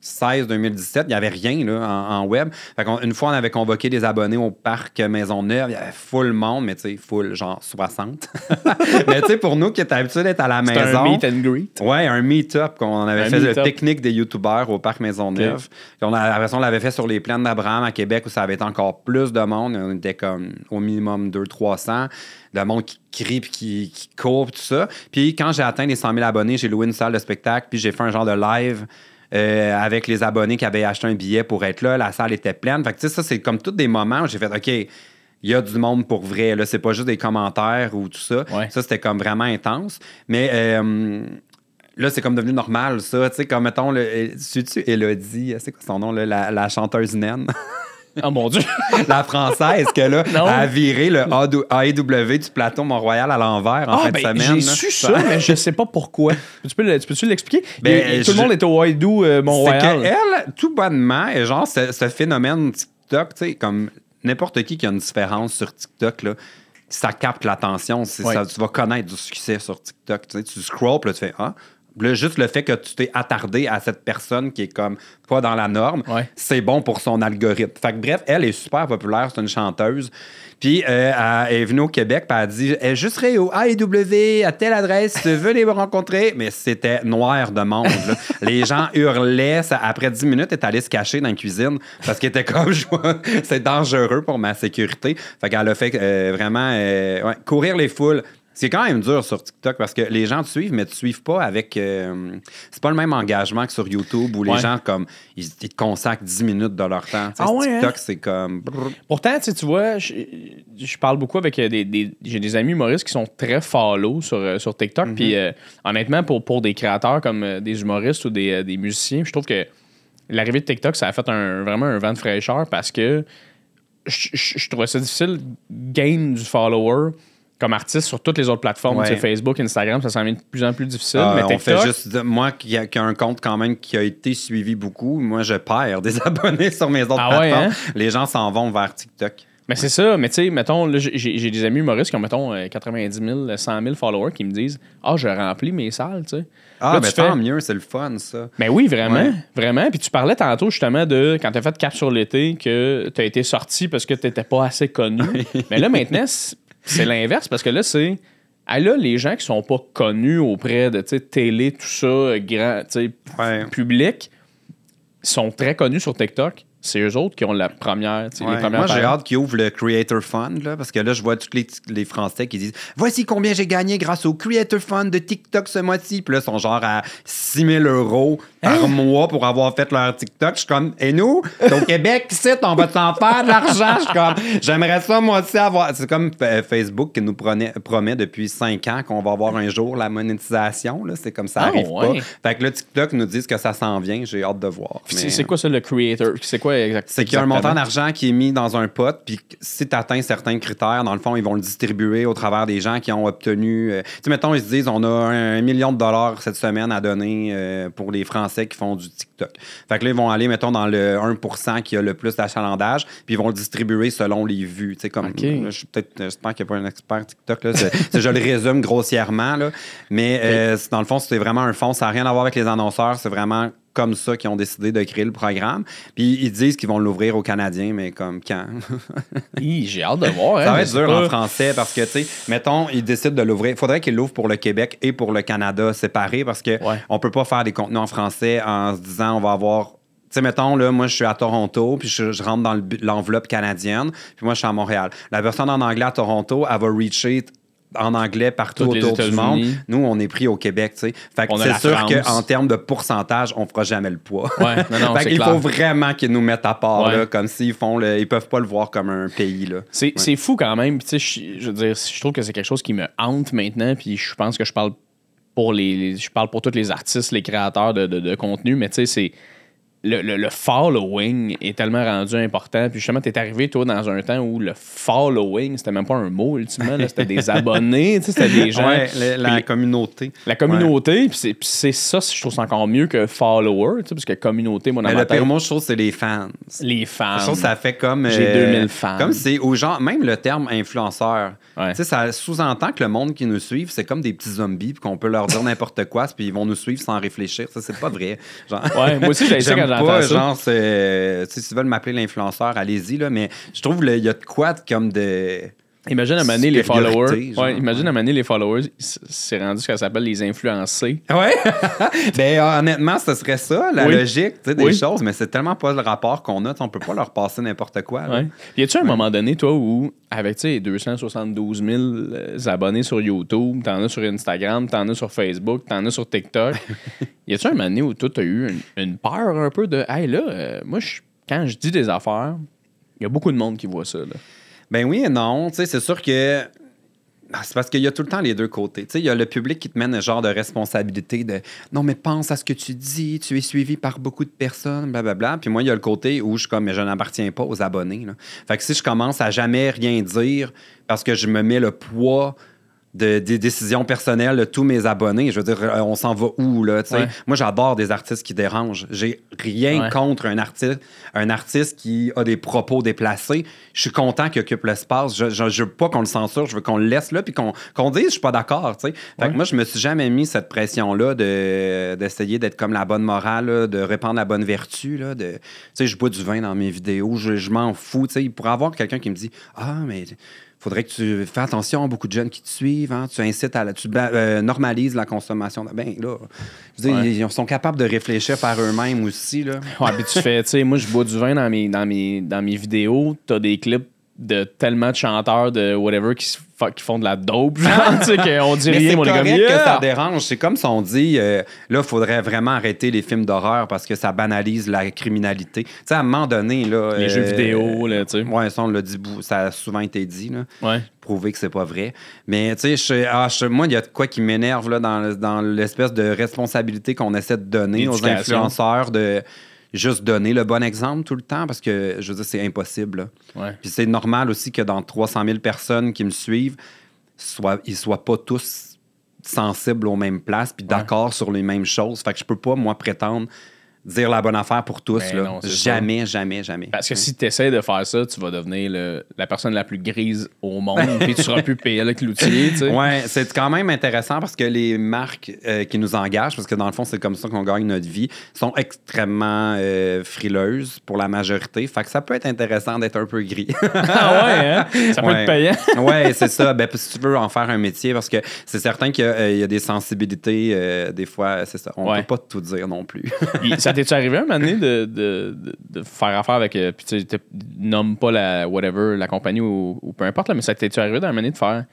2016-2017, il n'y avait rien là, en, en web. Fait une fois, on avait convoqué des abonnés au parc Maisonneuve. Il y avait full monde, mais tu sais, full, genre 60. mais tu sais, pour nous qui étaient habitués d'être à la maison. un meet and greet. Ouais, un meet-up qu'on avait Un fait, le technique des youtubeurs au Parc Maisonneuve. Puis On a, on l'avait fait sur les plaines d'Abraham à Québec où ça avait été encore plus de monde. On était comme au minimum 200-300. De monde qui crie puis qui, qui court puis tout ça. Puis quand j'ai atteint les 100 000 abonnés, j'ai loué une salle de spectacle puis j'ai fait un genre de live. Euh, avec les abonnés qui avaient acheté un billet pour être là, la salle était pleine. Fait que tu sais, ça, c'est comme tous des moments où j'ai fait OK, il y a du monde pour vrai. Là, c'est pas juste des commentaires ou tout ça. Ouais. Ça, c'était comme vraiment intense. Mais euh, là, c'est comme devenu normal, ça. Tu sais, comme mettons, le, euh, sais-tu Elodie, c'est quoi son nom, là, la, la chanteuse naine? Oh mon Dieu. la française, que là, Non. a viré le AEW du plateau Mont-Royal à l'envers en Ah, fin ben, de semaine. j'ai su ça, mais je sais pas pourquoi. Tu peux, tu peux-tu l'expliquer? Ben, tout le monde était au Haïdou euh, Mont-Royal. qu'elle, tout bonnement, est genre, ce, ce phénomène TikTok, tu sais, comme n'importe qui qui a une différence sur TikTok, là, ça capte l'attention. ça, tu vas connaître du succès sur TikTok. Tu, sais, tu scrolls, là, tu fais Ah. Là, juste le fait que tu t'es attardé à cette personne qui est comme pas dans la norme, Ouais. c'est bon pour son algorithme. Fait que bref, elle est super populaire, c'est une chanteuse. Puis euh, elle est venue au Québec, puis elle a dit Eh, Je serai au AEW à telle adresse, venez me rencontrer. Mais c'était noir de monde. là. Les gens hurlaient. Ça- après 10 minutes, elle est allée se cacher dans la cuisine parce qu'elle était comme C'est dangereux pour ma sécurité. Fait qu'elle a fait euh, vraiment euh, ouais, courir les foules. C'est quand même dur sur TikTok parce que les gens te suivent, mais te suivent pas avec. euh, c'est pas le même engagement que sur YouTube où les Ouais. gens, comme, ils, ils te consacrent 10 minutes de leur temps. Ah ouais, TikTok, hein? c'est comme. Pourtant, tu sais, tu vois, je, je parle beaucoup avec euh, des, des- j'ai des amis humoristes qui sont très follow sur, euh, sur TikTok. Mhm. Puis euh, honnêtement, pour, pour des créateurs comme des humoristes ou des, des musiciens, je trouve que l'arrivée de TikTok, ça a fait un, vraiment un vent de fraîcheur parce que je, je- je trouvais ça difficile gain du follower comme artiste sur toutes les autres plateformes, Ouais. tu sais, Facebook, Instagram, ça s'en vient de plus en plus difficile. Ah, mais on TikTok, fait juste. de- moi qui a, qui a un compte quand même qui a été suivi beaucoup, moi je perds des abonnés sur mes autres Ah ouais, plateformes. hein? Les gens s'en vont vers TikTok. Mais c'est ça, mais tu sais, mettons, j'ai des amis humoristes qui ont, mettons, euh, 90 000, 100 000 followers qui me disent Ah, je remplis mes salles, tu sais. Ah, Là, mais tu tant fais- mieux, c'est le fun, ça. Mais oui, vraiment, Ouais. vraiment. Puis tu parlais tantôt justement de quand tu as fait Cap sur l'été que tu as été sorti parce que tu n'étais pas assez connu. Mais là, maintenant, c'est l'inverse parce que là, c'est. Ah là, les gens qui sont pas connus auprès de télé, tout ça, grand, Ouais. public, sont très connus sur TikTok. C'est eux autres qui ont la première, tu sais, Ouais. les premières Moi, j'ai hâte qu'ils ouvrent le Creator Fund, là, parce que là, je vois tous les, les Français qui disent Voici combien j'ai gagné grâce au Creator Fund de TikTok ce mois-ci. Puis là, ils sont genre à 6 000 euros Hein? par mois pour avoir fait leur TikTok. Je suis comme Et nous, au Québec, ici, on va t'en faire de l'argent. Je suis comme J'aimerais ça, moi aussi, avoir. C'est comme Facebook qui nous prenait- promet depuis 5 ans qu'on va avoir un jour la monétisation. là. C'est comme ça Ah, arrive ouais. pas. Fait que là, TikTok nous dit que ça s'en vient. J'ai hâte de voir. Mais- c'est quoi ça, le creator? C'est quoi c'est qu'il y a un montant d'argent qui est mis dans un pot, puis si tu atteins certains critères, dans le fond, ils vont le distribuer au travers des gens qui ont obtenu. euh, tu sais, mettons, ils se disent on a un, million de dollars cette semaine à donner euh, pour les Français qui font du TikTok. Fait que là, ils vont aller, mettons, dans le 1% qui a le plus d'achalandage, puis ils vont le distribuer selon les vues. Tu sais, comme. OK. là, je suis peut-être. J'espère qu'il n'y a pas un expert TikTok, là. Je le résume grossièrement, là. Mais euh, dans le fond, c'est vraiment un fonds. Ça n'a rien à voir avec les annonceurs. C'est vraiment comme ça qui ont décidé de créer le programme. Puis ils disent qu'ils vont l'ouvrir aux Canadiens, mais comme quand? J'ai hâte de voir. hein, Ça va être dur pas. en français parce que, tu sais, mettons, ils décident de l'ouvrir. Il faudrait qu'ils l'ouvrent pour le Québec et pour le Canada séparés parce que Ouais. on peut pas faire des contenus en français en se disant on va avoir. Tu sais, mettons, là, moi, je suis à Toronto, puis je, je rentre dans le l'enveloppe canadienne, puis moi, je suis à Montréal. La personne en anglais à Toronto, elle va reacher en anglais partout Toutes autour du monde. Nous, on est pris au Québec, tu sais. Fait que c'est sûr qu'en termes de pourcentage, on fera jamais le poids. Ouais, non, non, fait qu'il faut vraiment qu'ils nous mettent à part, Ouais. là, comme s'ils font le... Ils peuvent pas le voir comme un pays, là. C'est fou quand même. Puis, tu sais, je, je veux dire, je trouve que c'est quelque chose qui me hante maintenant. Puis je pense que je parle pour les, les- je parle pour tous les artistes, les créateurs de, de- de contenu. Mais tu sais, c'est le, le- le following est tellement rendu important. Puis justement, t'es arrivé toi dans un temps où le following c'était même pas un mot ultimement. C'était des abonnés. tu sais, C'était des gens. Ouais, le- la Puis- communauté. La communauté, puis c'est- puis c'est ça, je trouve ça encore mieux que follower, tu sais, parce que communauté, moi, dans Mais ma le pire mot, je trouve, c'est les fans. les fans. Je trouve que ça fait comme. J'ai euh, 2000 fans. Comme c'est aux gens, même le terme influenceur. Ouais. Tu sais, ça sous-entend que le monde qui nous suit, c'est comme des petits zombies, puis qu'on peut leur dire n'importe quoi, puis ils vont nous suivre sans réfléchir. Ça, c'est pas vrai. Genre, Ouais, moi aussi, j'ai pas, genre, c'est. Tu veulent m'appeler l'influenceur, allez-y, là, mais je trouve qu'il y a de quoi de- comme de. Imagine à maner les followers. genre, ouais, imagine ouais. à maner les followers, c'est rendu ce ça s'appelle les influencés. Ouais. ben, honnêtement, ce serait ça, la Oui. logique, tu sais, des Oui. choses, mais c'est tellement pas le rapport qu'on a, on peut pas leur passer n'importe quoi. là. Ouais. Y a-tu un moment donné, toi, où, avec tu sais, 272 000 euh, abonnés sur YouTube, t'en as sur Instagram, t'en as sur Facebook, t'en as sur TikTok, y a-tu un moment donné où toi, t'as eu une, une peur un peu de, hey là, euh, moi, je- quand je dis des affaires, il y a beaucoup de monde qui voit ça. Là. Ben oui et non. C'est sûr que. Ah, C'est parce qu'il y a tout le temps les deux côtés. Il y a le public qui te mène un genre de responsabilité de non, mais pense à ce que tu dis, tu es suivi par beaucoup de personnes, blablabla. Puis moi, il y a le côté où je suis comme, mais je n'appartiens pas aux abonnés. Fait que si je commence à jamais rien dire parce que je me mets le poids de, des décisions personnelles de tous mes abonnés. Je veux dire, euh, on s'en va où, là? Ouais. Moi, j'adore des artistes qui dérangent. J'ai rien Ouais. contre un artiste, un artiste qui a des propos déplacés. Je suis content qu'il occupe l'espace. Je, je, je veux pas qu'on le censure, je veux qu'on le laisse là, puis qu'on qu'on dise, je suis pas d'accord. Fait Ouais. que moi, je me suis jamais mis cette pression-là de- d'essayer d'être comme la bonne morale, là, de répandre la bonne vertu, là, de... Je bois du vin dans mes vidéos, je, je m'en fous. Il pourrait avoir quelqu'un qui me dit, ah, mais faudrait que tu fais attention à beaucoup de jeunes qui te suivent, hein, tu incites à la, tu euh, normalises la consommation. de- Ben là, je veux dire, Ouais. ils sont capables de réfléchir par eux-mêmes aussi, là. Ouais, puis tu fais, tu sais, moi, je bois du vin dans mes, dans mes, dans mes vidéos. T'as des clips de tellement de chanteurs de whatever qui, qui font de la dope, genre, tu sais, qu'on dit rien, on est comme, correct que ça yeah! dérange. C'est comme si on dit, euh, là, il faudrait vraiment arrêter les films d'horreur parce que ça banalise la criminalité. Tu sais, à un moment donné, là... Les euh, jeux vidéo, là, tu sais. Ouais, ça, on l'a dit, ça a souvent été dit, là. Ouais. prouver que c'est pas vrai. Mais tu sais, je- ah, moi, il y a de quoi qui m'énerve là, dans, dans l'espèce de responsabilité qu'on essaie de donner aux influenceurs de juste donner le bon exemple tout le temps parce que je veux dire, c'est impossible. Ouais. Puis c'est normal aussi que dans 300 000 personnes qui me suivent, soit, ils soient pas tous sensibles aux mêmes places puis d'accord sur les mêmes choses. Fait que je peux pas, moi, prétendre dire la bonne affaire pour tous. Ben là. non, ça. jamais, jamais, jamais. Parce que si tu essaies de faire ça, tu vas devenir le- la personne la plus grise au monde, puis tu seras plus payé avec l'outil, tu sais. Ouais, c'est quand même intéressant parce que les marques euh, qui nous engagent, parce que dans le fond, c'est comme ça qu'on gagne notre vie, sont extrêmement euh, frileuses pour la majorité. Fait que ça peut être intéressant d'être un peu gris. Ah ouais, hein? Ça peut Ouais. être payant. ouais, c'est ça. Ben, si tu veux en faire un métier, parce que c'est certain qu'il y, a, euh, il y a des sensibilités, euh, des fois, c'est ça. On Ouais. peut pas tout dire non plus. Il- ça t'est-tu arrivé un moment donné de, de, de, faire affaire avec. euh, Puis tu sais, nomme pas la whatever, la compagnie ou, ou peu importe, là, mais ça t'est-tu arrivé d'un moment donné de faire.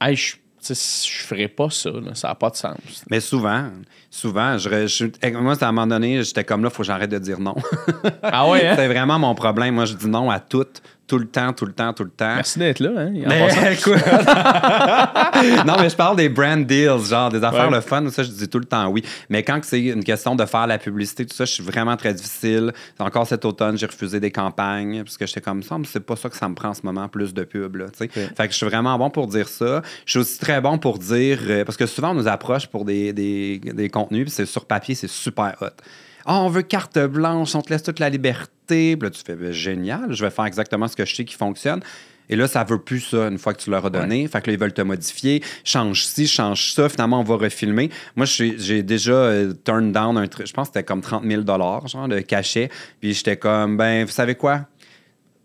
Hey, je je ferais pas ça, là, ça n'a pas de sens. Mais souvent, souvent, je, moi, à un moment donné, j'étais comme là, il faut que j'arrête de dire non. Ah ouais, hein? c'est vraiment mon problème. Moi, je dis non à tout, tout le temps, tout le temps, tout le temps. Merci d'être là, hein? Mais écoute. non, mais je parle des brand deals, genre des affaires Ouais. le fun, ça, je dis tout le temps oui. Mais quand c'est une question de faire la publicité, tout ça, je suis vraiment très difficile. Encore cet automne, j'ai refusé des campagnes parce que j'étais comme ça, mais c'est pas ça que ça me prend en ce moment, plus de pub, là, tu sais. Fait que je suis vraiment bon pour dire ça. Je suis aussi très bon pour dire, euh, parce que souvent, on nous approche pour des, des, des contenus, puis c'est sur papier, c'est super hot. Ah, on veut carte blanche, on te laisse toute la liberté. Puis là, tu fais, Ben, génial, je vais faire exactement ce que je sais qui fonctionne. Et là, ça veut plus ça une fois que tu leur as donné. Fait que là, ils veulent te modifier. Change ci, change ça. Finalement, on va refilmer. Moi, j'ai déjà euh, turn down un truc. Je pense que c'était comme 30 000 genre, de cachet. Puis j'étais comme, ben, vous savez quoi?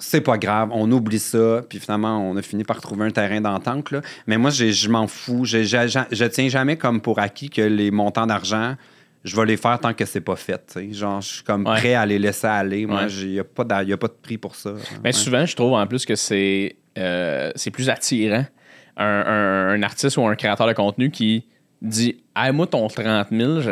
C'est pas grave, on oublie ça, puis finalement, on a fini par trouver un terrain d'entente. là. Mais moi, je m'en fous. J'ai- je tiens jamais comme pour acquis que les montants d'argent, je vais les faire tant que c'est pas fait. tu. Genre, je suis comme Ouais. prêt à les laisser aller. Moi, Ouais. il n'y a, pas y a pas de prix pour ça. Mais Ouais. souvent, je trouve en plus que c'est euh, c'est plus attirant un, un- un artiste ou un créateur de contenu qui dit Hey, moi, ton 30 000, je,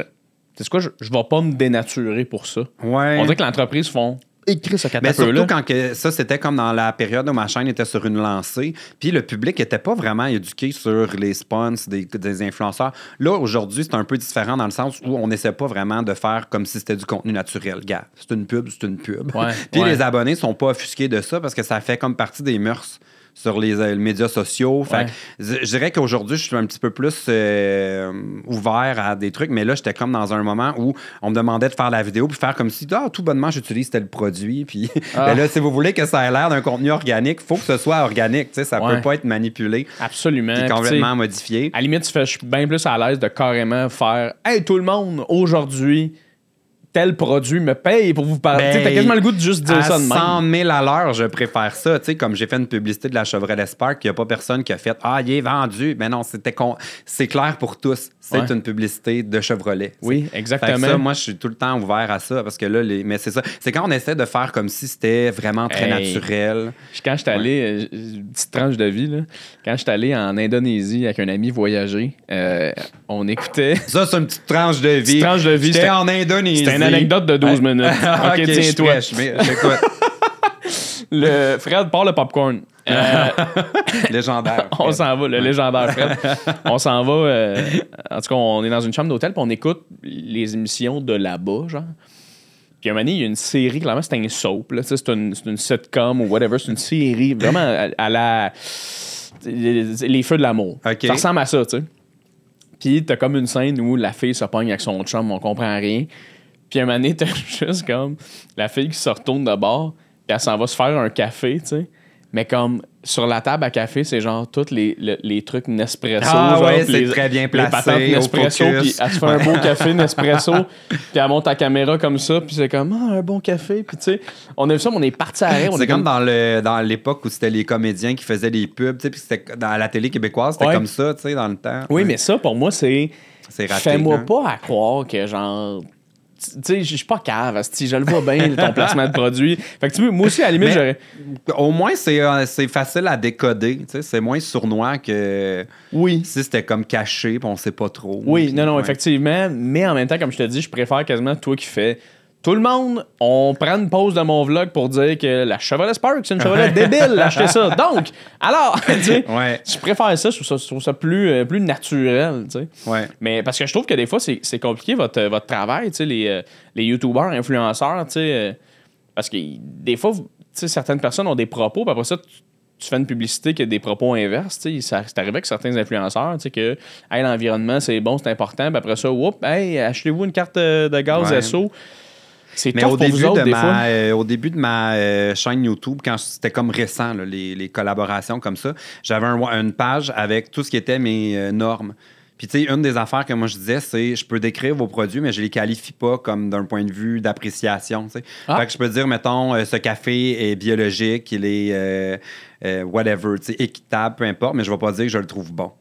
sais quoi, je, je vais pas me dénaturer pour ça. On dirait que l'entreprise font écrit ce Mais surtout là. quand que ça, c'était comme dans la période où ma chaîne était sur une lancée, puis le public était pas vraiment éduqué sur les sponsors des, des influenceurs. Là, aujourd'hui, c'est un peu différent dans le sens où on n'essaie pas vraiment de faire comme si c'était du contenu naturel. Gars, c'est une pub, c'est une pub. Ouais, puis ouais. les abonnés sont pas offusqués de ça parce que ça fait comme partie des mœurs sur les, euh, les médias sociaux. Fait Ouais. que je je dirais qu'aujourd'hui, je suis un petit peu plus euh, ouvert à des trucs, mais là, j'étais comme dans un moment où on me demandait de faire la vidéo puis faire comme si, ah, tout bonnement, j'utilise tel produit. Puis Ah. ben là, si vous voulez que ça ait l'air d'un contenu organique, faut que ce soit organique. Ça Ouais. peut pas être manipulé Absolument. puis complètement modifié. À la limite, je suis bien plus à l'aise de carrément faire Hey, tout le monde, aujourd'hui, tel produit me paye pour vous parler. Ben, T'as quasiment le goût de juste dire à ça de même. 100 000 à l'heure, je préfère ça. Tu sais, comme j'ai fait une publicité de la Chevrolet Spark, il n'y a pas personne qui a fait Ah, il est vendu. Mais non, c'était con- c'est clair pour tous. C'est Ouais. une publicité de Chevrolet. Oui, Fait que exactement. ça, moi, je suis tout le temps ouvert à ça parce que là, les... mais c'est ça. C'est quand on essaie de faire comme si c'était vraiment très Hey. naturel. Quand je suis allé, euh, une petite tranche de vie, là, quand je suis allé en Indonésie avec un ami voyager, euh, on écoutait. Ça, c'est une petite tranche de vie. Petite tranche de vie, J'étais c'était- en Indonésie. C'était une anecdote de 12 minutes. ok, tiens-toi. je. Le Fred part le popcorn. Euh, Légendaire. on s'en va, le légendaire Fred. On s'en va. euh, en tout cas, on est dans une chambre d'hôtel, puis on écoute les émissions de là-bas, genre. Puis à un moment donné, il y a une série, clairement, c'est un soap, C'est une, une sitcom ou whatever. C'est une série vraiment à, à la. Les, les feux de l'amour. Ça ressemble à ça, tu sais. Puis t'as comme une scène où la fille se pogne avec son chum, on comprend rien. Puis à un moment donné, t'as juste comme la fille qui se retourne de bord, elle s'en va se faire un café, tu sais. Mais comme sur la table à café, c'est genre tous les, le- les trucs Nespresso. Ah genre, ouais, c'est les- très bien Les placé, patentes au Nespresso, puis elle se fait un beau café Nespresso, puis elle monte ta caméra comme ça, puis c'est comme, ah, un bon café, puis tu sais, on a vu ça, mais on est parti à C'est est comme dans le dans l'époque où c'était les comédiens qui faisaient des pubs, tu sais, puis c'était dans la télé québécoise, c'était Ouais. comme ça, tu sais, dans le temps. Oui, Ouais. mais ça, pour moi, c'est. c'est. Fais-moi là. pas à croire que, genre. Tu sais, je suis pas cave, asti, je le vois bien, ton placement de produit. Fait que tu moi aussi, à la limite, j'aurais. Au moins, c'est euh, facile à décoder, c'est moins sournois que Oui. si c'était comme caché, puis on sait pas trop. Oui, non, non, ouais. effectivement. Mais en même temps, comme je te dis, je préfère quasiment toi qui fais. Tout le monde, on prend une pause de mon vlog pour dire que la Chevrolet Spark, c'est une Chevrolet débile, achetez ça. Donc, alors, tu sais, Ouais, je préfère ça, je trouve ça, je trouve ça plus, euh, plus naturel, tu sais. ouais. Mais parce que je trouve que des fois, c'est compliqué votre, votre travail, tu sais, les, euh, les YouTubers, influenceurs, tu sais. euh, parce que des fois, tu sais, certaines personnes ont des propos, puis après ça, tu, tu fais une publicité qui a des propos inverses, tu sais. Ça- C'est arrivé avec certains influenceurs, tu sais, que hey, l'environnement, c'est bon, c'est important, puis après ça, whoop, hey, achetez-vous une carte euh, de gaz Ouais. SO. C'est Mais tough au début, vous autres, de des fois. ma, euh, au début de ma euh, chaîne YouTube, quand c'était comme récent, là, les, les collaborations comme ça, j'avais un- une page avec tout ce qui était mes euh, normes. Puis, tu sais, une des affaires que moi je disais, c'est je peux décrire vos produits, mais je les qualifie pas comme d'un point de vue d'appréciation. Ah. Fait que je peux dire, mettons, euh, ce café est biologique, il est euh, euh, whatever, tu sais, équitable, peu importe, mais je vais pas dire que je le trouve bon.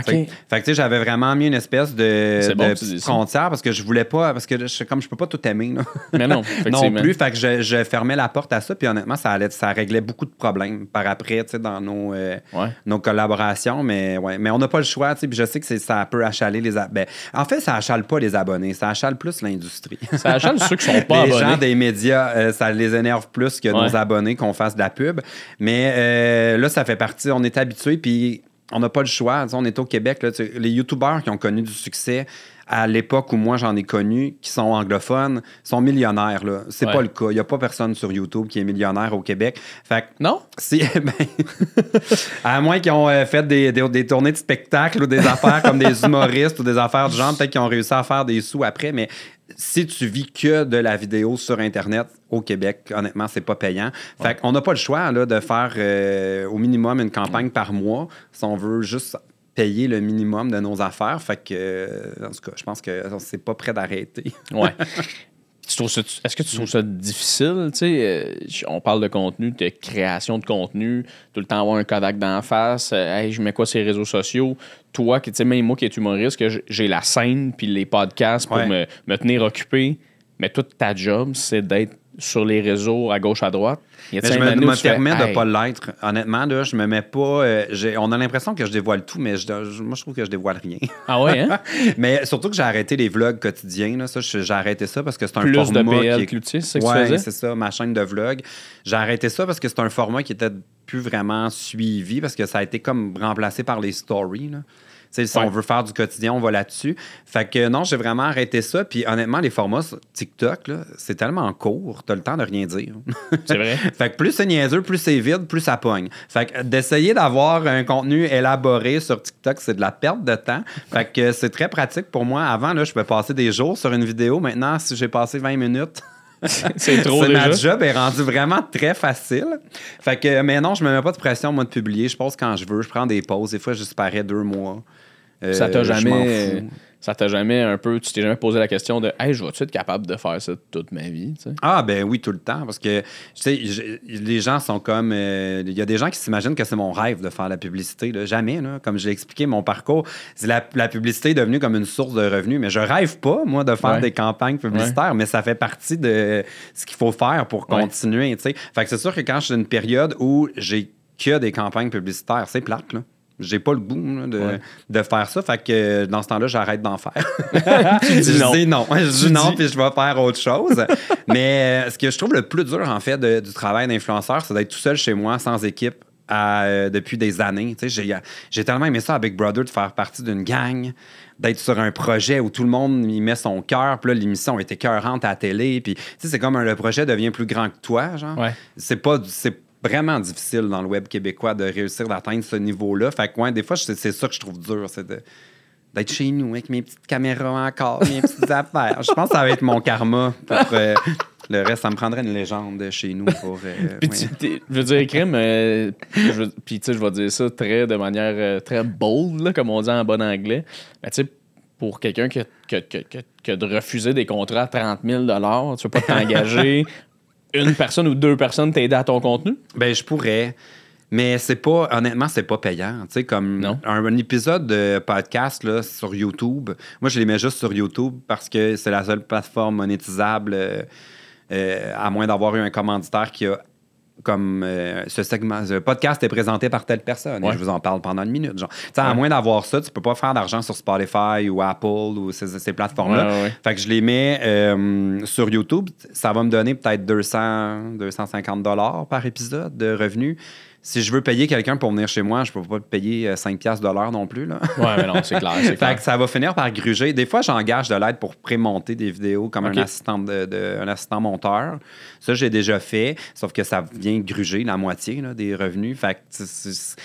Fait, que tu sais, j'avais vraiment mis une espèce de, bon frontière parce que je voulais pas, parce que je, comme je peux pas tout aimer. là. Mais non, non plus. Fait que je, je fermais la porte à ça. Puis honnêtement, ça, allait, ça réglait beaucoup de problèmes par après, tu sais, dans nos, euh, Ouais. nos collaborations. Mais ouais, mais on n'a pas le choix, tu sais. Puis je sais que ça peut achaler les. a- Ben, en fait, ça achale pas les abonnés. Ça achale plus l'industrie. Ça achète ceux qui sont pas les gens abonnés. des médias, euh, ça les énerve plus que nos abonnés qu'on fasse de la pub. Mais euh, là, ça fait partie. On est habitué, puis on n'a pas le choix. On est au Québec. Là, les youtubeurs qui ont connu du succès à l'époque où moi j'en ai connu, qui sont anglophones, sont millionnaires. Là. C'est Ouais. pas le cas. Il n'y a pas personne sur YouTube qui est millionnaire au Québec. Fait que Non? si, ben, à moins qu'ils ont euh, fait des, des- des tournées de spectacles ou des affaires comme des humoristes ou des affaires du genre, peut-être qu'ils ont réussi à faire des sous après, mais si tu vis que de la vidéo sur Internet au Québec, honnêtement, c'est pas payant. Fait qu'on n'a pas le choix là, de faire euh, au minimum une campagne par mois si on veut juste payer le minimum de nos affaires. Fait que, euh, en tout cas, je pense que c'est pas prêt d'arrêter. Ouais. Est-ce que tu trouves ça difficile? Euh, on parle de contenu, de création de contenu, tout le temps avoir un Kodak d'en face. euh, hey, je mets quoi sur les réseaux sociaux? Toi, qui- même moi qui est humoriste, que j'ai la scène puis les podcasts pour Ouais. me, me tenir occupé, mais toute ta job, c'est d'être sur les réseaux à gauche, à droite. Y Mais je me, me fais, permets de Hey, pas l'être. Honnêtement, là, je me mets pas. euh, on a l'impression que je dévoile tout, mais je- je- moi, je trouve que je dévoile rien. Ah ouais, hein? mais surtout que j'ai arrêté les vlogs quotidiens. Là, ça, j'ai arrêté ça parce que c'est un Plus de format PL qui est Cloutier, c'est Ouais, c'est ça, ma chaîne de vlog. J'ai arrêté ça parce que c'est un format qui était plus vraiment suivi parce que ça a été comme remplacé par les stories. là. Si Ouais. on veut faire du quotidien, on va là-dessus. Fait que non, j'ai vraiment arrêté ça. Puis honnêtement, les formats sur TikTok, c'est tellement court, t'as le temps de rien dire. C'est vrai? fait que plus c'est niaiseux, plus c'est vide, plus ça pogne. Fait que d'essayer d'avoir un contenu élaboré sur TikTok, c'est de la perte de temps. Fait que c'est très pratique pour moi. Avant, là, je peux passer des jours sur une vidéo. Maintenant, si j'ai passé 20 minutes, c'est trop déjà. ma job est rendu vraiment très facile. Fait que, mais non, je me mets pas de pression, moi, de publier. Je pose quand je veux. Je prends des pauses. Des fois, je disparais deux mois. Euh, ça t'a m'en jamais. Ça t'a jamais un peu. Tu t'es jamais posé la question de Hey, je vais-tu être capable de faire ça toute ma vie? tu sais? Ah, ben oui, tout le temps. Parce que, tu sais, les gens sont comme. euh, Il y a des gens qui s'imaginent que c'est mon rêve de faire la publicité. là. Jamais, là. Comme je l'ai expliqué, mon parcours, la, la publicité est devenue comme une source de revenus. Mais je rêve pas, moi, de faire Ouais. des campagnes publicitaires, mais ça fait partie de ce qu'il faut faire pour Ouais. continuer, tu sais. Fait que c'est sûr que quand je suis dans une période où j'ai que des campagnes publicitaires, c'est plate, là. J'ai pas le goût là, de, Ouais. de faire ça. Fait que euh, dans ce temps-là, j'arrête d'en faire. dis je non. dis non. Je Tu dis non, puis je vais faire autre chose. Mais euh, ce que je trouve le plus dur, en fait, de- du travail d'influenceur, c'est d'être tout seul chez moi, sans équipe, à, euh, depuis des années. J'ai j'ai tellement aimé ça à Big Brother, de faire partie d'une gang, d'être sur un projet où tout le monde y met son cœur. Puis là, l'émission était cœurante à la télé. Puis, tu sais, c'est comme un- le projet devient plus grand que toi, genre. Ouais. C'est pas... C'est vraiment difficile dans le web québécois de réussir d'atteindre ce niveau-là. Fait que, ouais, des fois, c'est ça que je trouve dur, c'est de- d'être chez nous avec mes petites caméras encore, mes petites affaires. Je pense que ça va être mon karma. Pour, euh, le reste, ça me prendrait une légende de chez nous pour. euh, Puis, ouais. tu- je veux dire, crime, euh, je puis tu sais, je vais dire ça très, de manière euh, très bold, là, comme on dit en bon anglais. Mais tu sais, pour quelqu'un a- qui a de refuser des contrats à 30 000 tu veux pas t'engager, une personne ou deux personnes t'aider à ton contenu? Ben, je pourrais. Mais c'est pas, honnêtement, c'est pas payant. Tu sais, comme Non. Un, un épisode de podcast là, sur YouTube. Moi, je les mets juste sur YouTube parce que c'est la seule plateforme monétisable, euh, euh, à moins d'avoir eu un commanditaire qui a comme euh, ce segment, ce podcast est présenté par telle personne. et je vous en parle pendant une minute. Genre. À moins d'avoir ça, tu peux pas faire d'argent sur Spotify ou Apple ou ces, ces plateformes-là. Ouais. Fait que je les mets euh, sur YouTube. Ça va me donner peut-être 200, 250 dollars par épisode de revenus. Si je veux payer quelqu'un pour venir chez moi, je peux pas payer euh, 5 piastres de l'heure non plus. Là. Ouais, mais non, c'est clair. C'est Fait que ça va finir par gruger. Des fois, j'engage de l'aide pour prémonter des vidéos comme un, assistant de, de- un assistant monteur. Ça, j'ai déjà fait, sauf que ça vient gruger la moitié là, des revenus. Fait que c'est-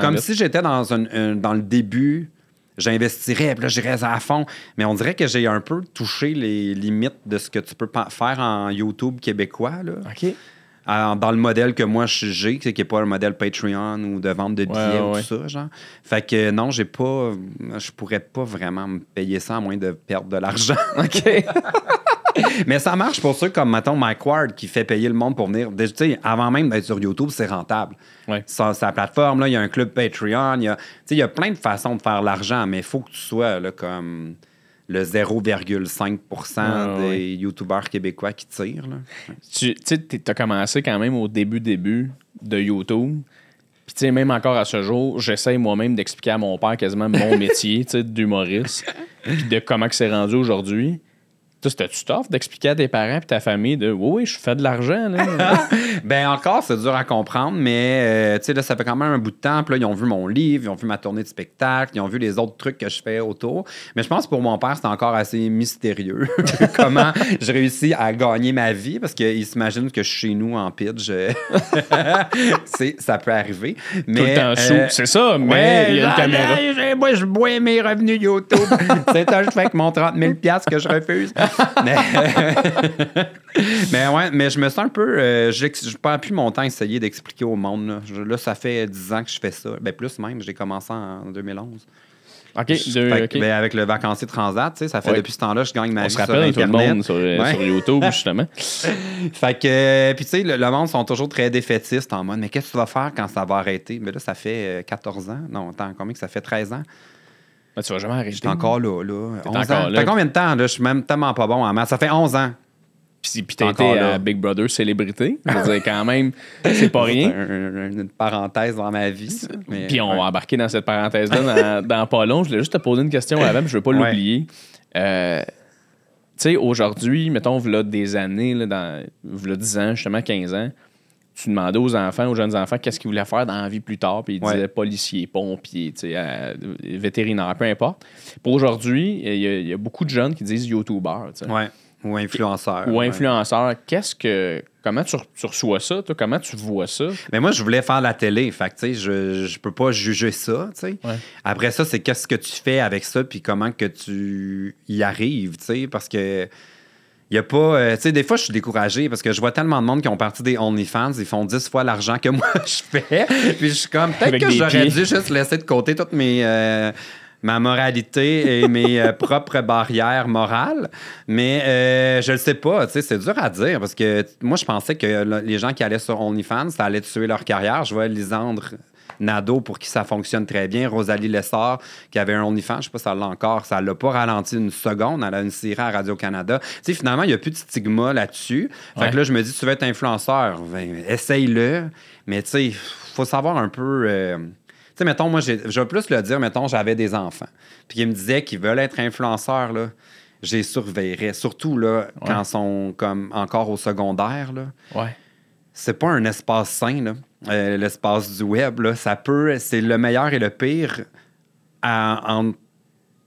comme vite. si j'étais dans, dans le début. J'investirais, puis là, j'irais à fond. Mais on dirait que j'ai un peu touché les limites de ce que tu peux faire en YouTube québécois. Là. OK. Dans le modèle que moi je- j'ai, qui n'est pas un modèle Patreon ou de vente de billets Ouais, ou ouais. tout ça, genre. Fait que non, j'ai pas. Je pourrais pas vraiment me payer ça à moins de perdre de l'argent. OK? Mais ça marche pour ceux comme, mettons, Mike Ward qui fait payer le monde pour venir. Tu sais, avant même d'être sur YouTube, c'est rentable. Ouais. Sa, sa plateforme, là, il y a un club Patreon, il y a, tu sais, il y a plein de façons de faire l'argent, mais il faut que tu sois là, comme le 0,5 Ouais, des. YouTubeurs québécois qui tirent. Là. tu sais, as commencé quand même au début, début de YouTube. Puis, tu sais, même encore à ce jour, j'essaye moi-même d'expliquer à mon père quasiment mon métier, tu sais, d'humoriste, puis de comment que c'est rendu aujourd'hui. Toi, c'était-tu tough d'expliquer à tes parents et ta famille de oui, oui, je fais de l'argent. Ben encore, c'est dur à comprendre, mais euh, tu sais, là, ça fait quand même un bout de temps. Puis là, ils ont vu mon livre, ils ont vu ma tournée de spectacle, ils ont vu les autres trucs que je fais autour. Mais je pense que pour mon père, c'est encore assez mystérieux comment je réussis à gagner ma vie parce qu'il s'imagine que je suis chez nous en pitch. ça peut arriver. Mais, Tout le temps euh, C'est ça, mais Ouais, il y a une là, caméra. là, j'ai- moi, je bois mes revenus YouTube. c'est un, je fais avec mon 30 000 que je refuse. Mais, mais ouais, mais je me sens un peu. euh, je perds plus mon temps à essayer d'expliquer au monde. Là. Je- là, ça fait 10 ans que je fais ça. Ben, plus même, j'ai commencé en 2011. OK, fait que, ben, avec le vacancier Transat, tu sais, ça fait Ouais. depuis ce temps-là, je gagne ma On vie se sur rappelle tout le Internet. monde sur, euh, Ouais. sur YouTube, justement. Fait que, euh, puis tu sais, le, le monde sont toujours très défaitistes en mode, mais qu'est-ce que tu vas faire quand ça va arrêter? Mais là, ça fait euh, 14 ans. Non, attends, combien que ça fait? 13 ans? Mais tu vas jamais arrêter. J'étais encore là, là. 11 encore ans. là. Ça fait combien de temps, là? Je suis même tellement pas bon en maths. Ça fait 11 ans. Puis, puis T'es t'as été à Big Brother célébrité. Je veux dire, quand même, c'est pas rien. C'est un- un- une parenthèse dans ma vie. ça. Mais, Puis on va embarquer dans cette parenthèse-là dans, dans pas long. Je voulais juste te poser une question avant, puis je veux pas Ouais. l'oublier. Euh, tu sais, aujourd'hui, mettons, v'là des années, là, dans, v'là 10 ans, justement 15 ans, tu demandais aux enfants, aux jeunes enfants, qu'est-ce qu'ils voulaient faire dans la vie plus tard, puis ils Ouais. disaient policier, pompier, euh, vétérinaire, peu importe. Pour aujourd'hui, il y, a- il y a beaucoup de jeunes qui disent. Ouais. Ou influenceur. ou ouais. influenceur. Qu'est-ce que. Comment tu, re- tu reçois ça, toi? Comment tu vois ça? Mais moi, je voulais faire la télé. Fait que, tu sais, je, je peux pas juger ça, tu sais. Ouais. Après ça, c'est qu'est-ce que tu fais avec ça, puis comment que tu y arrives, tu sais, parce que. Il y a pas. euh, tu sais, des fois, je suis découragé parce que je vois tellement de monde qui ont parti des OnlyFans, ils font 10 fois l'argent que moi je fais. Puis je suis comme, peut-être que j'aurais dû juste laisser de côté toutes mes. euh, ma moralité et mes euh, propres barrières morales. Mais euh, je le sais pas, tu sais, c'est dur à dire parce que moi, je pensais que là, les gens qui allaient sur OnlyFans, ça allait tuer leur carrière. Je vois Lisandre Nadeau pour qui ça fonctionne très bien. Rosalie Lessard qui avait un OnlyFans, je sais pas si ça l'a encore, ça l'a pas ralenti une seconde. Elle a une série à Radio-Canada. Tu sais, finalement, il n'y a plus de stigma là-dessus. Fait Ouais. que là, je me dis, tu veux être influenceur, ben, essaye-le. Mais tu sais, faut savoir un peu. euh, tu sais, mettons, moi, j'ai- je vais plus le dire, mettons, j'avais des enfants. Puis ils me disaient qu'ils veulent être influenceurs, là. Je les surveillerais. Surtout, là, quand ils sont comme encore au secondaire, là Ouais. c'est pas un espace sain, là. Euh, l'espace du web. Ça peut, c'est le meilleur et le pire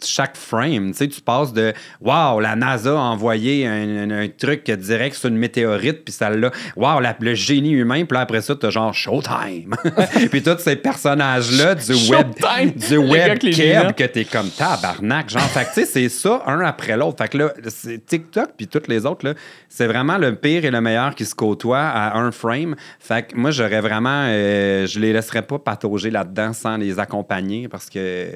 chaque frame. Tu sais, tu passes de Waouh, la NASA a envoyé un, un- un truc direct sur une météorite, puis ça l'a. Waouh, le génie humain, puis là, après ça, t'as genre Showtime. puis tous ces personnages-là du web, du web keb que t'es comme tabarnak. Genre, fait tu sais, c'est ça, un après l'autre. Fait que là, c'est TikTok, puis toutes les autres, là, c'est vraiment le pire et le meilleur qui se côtoient à un frame. Fait que moi, j'aurais vraiment. euh, je les laisserais pas patauger là-dedans sans les accompagner parce que.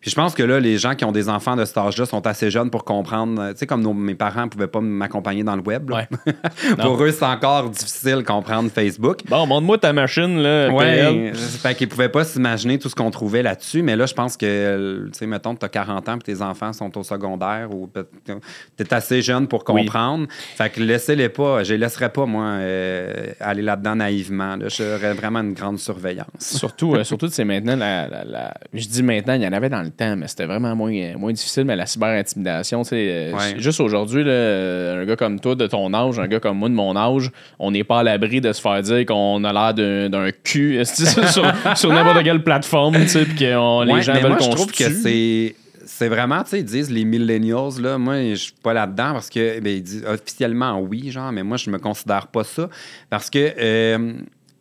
Puis je pense que là, les gens qui ont des enfants de cet âge-là sont assez jeunes pour comprendre. euh, Tu sais, comme nos- mes parents ne pouvaient pas m'accompagner dans le web. là. Ouais. pour eux, c'est encore difficile de comprendre Facebook. Bon, montre-moi ta machine, là. Ouais, fait qu'ils pouvaient pas s'imaginer tout ce qu'on trouvait là-dessus, mais là, je pense que, tu sais, mettons, tu as 40 ans et tes enfants sont au secondaire ou tu es assez jeune pour Oui. comprendre. Fait que laissez-les pas, je les laisserais pas, moi, euh, aller là-dedans naïvement. Là. J'aurais vraiment une grande surveillance. Surtout, euh, surtout c'est maintenant, la, la- la- je dis maintenant, il y en avait dans le temps, mais c'était vraiment moins, moins difficile, mais la cyber-intimidation, tu sais, euh, Ouais. juste aujourd'hui, un gars comme toi, de ton âge, un gars comme moi, de mon âge, on n'est pas à l'abri de se faire dire qu'on a l'air d'un, cul sur, sur n'importe quelle plateforme, tu sais, puis que on- les gens mais veulent qu'on trouve se que c'est. C'est vraiment, tu sais, ils disent les millennials, là. Moi, je suis pas là-dedans parce que, ben, ils disent officiellement oui, genre, mais moi, je me considère pas ça parce que euh,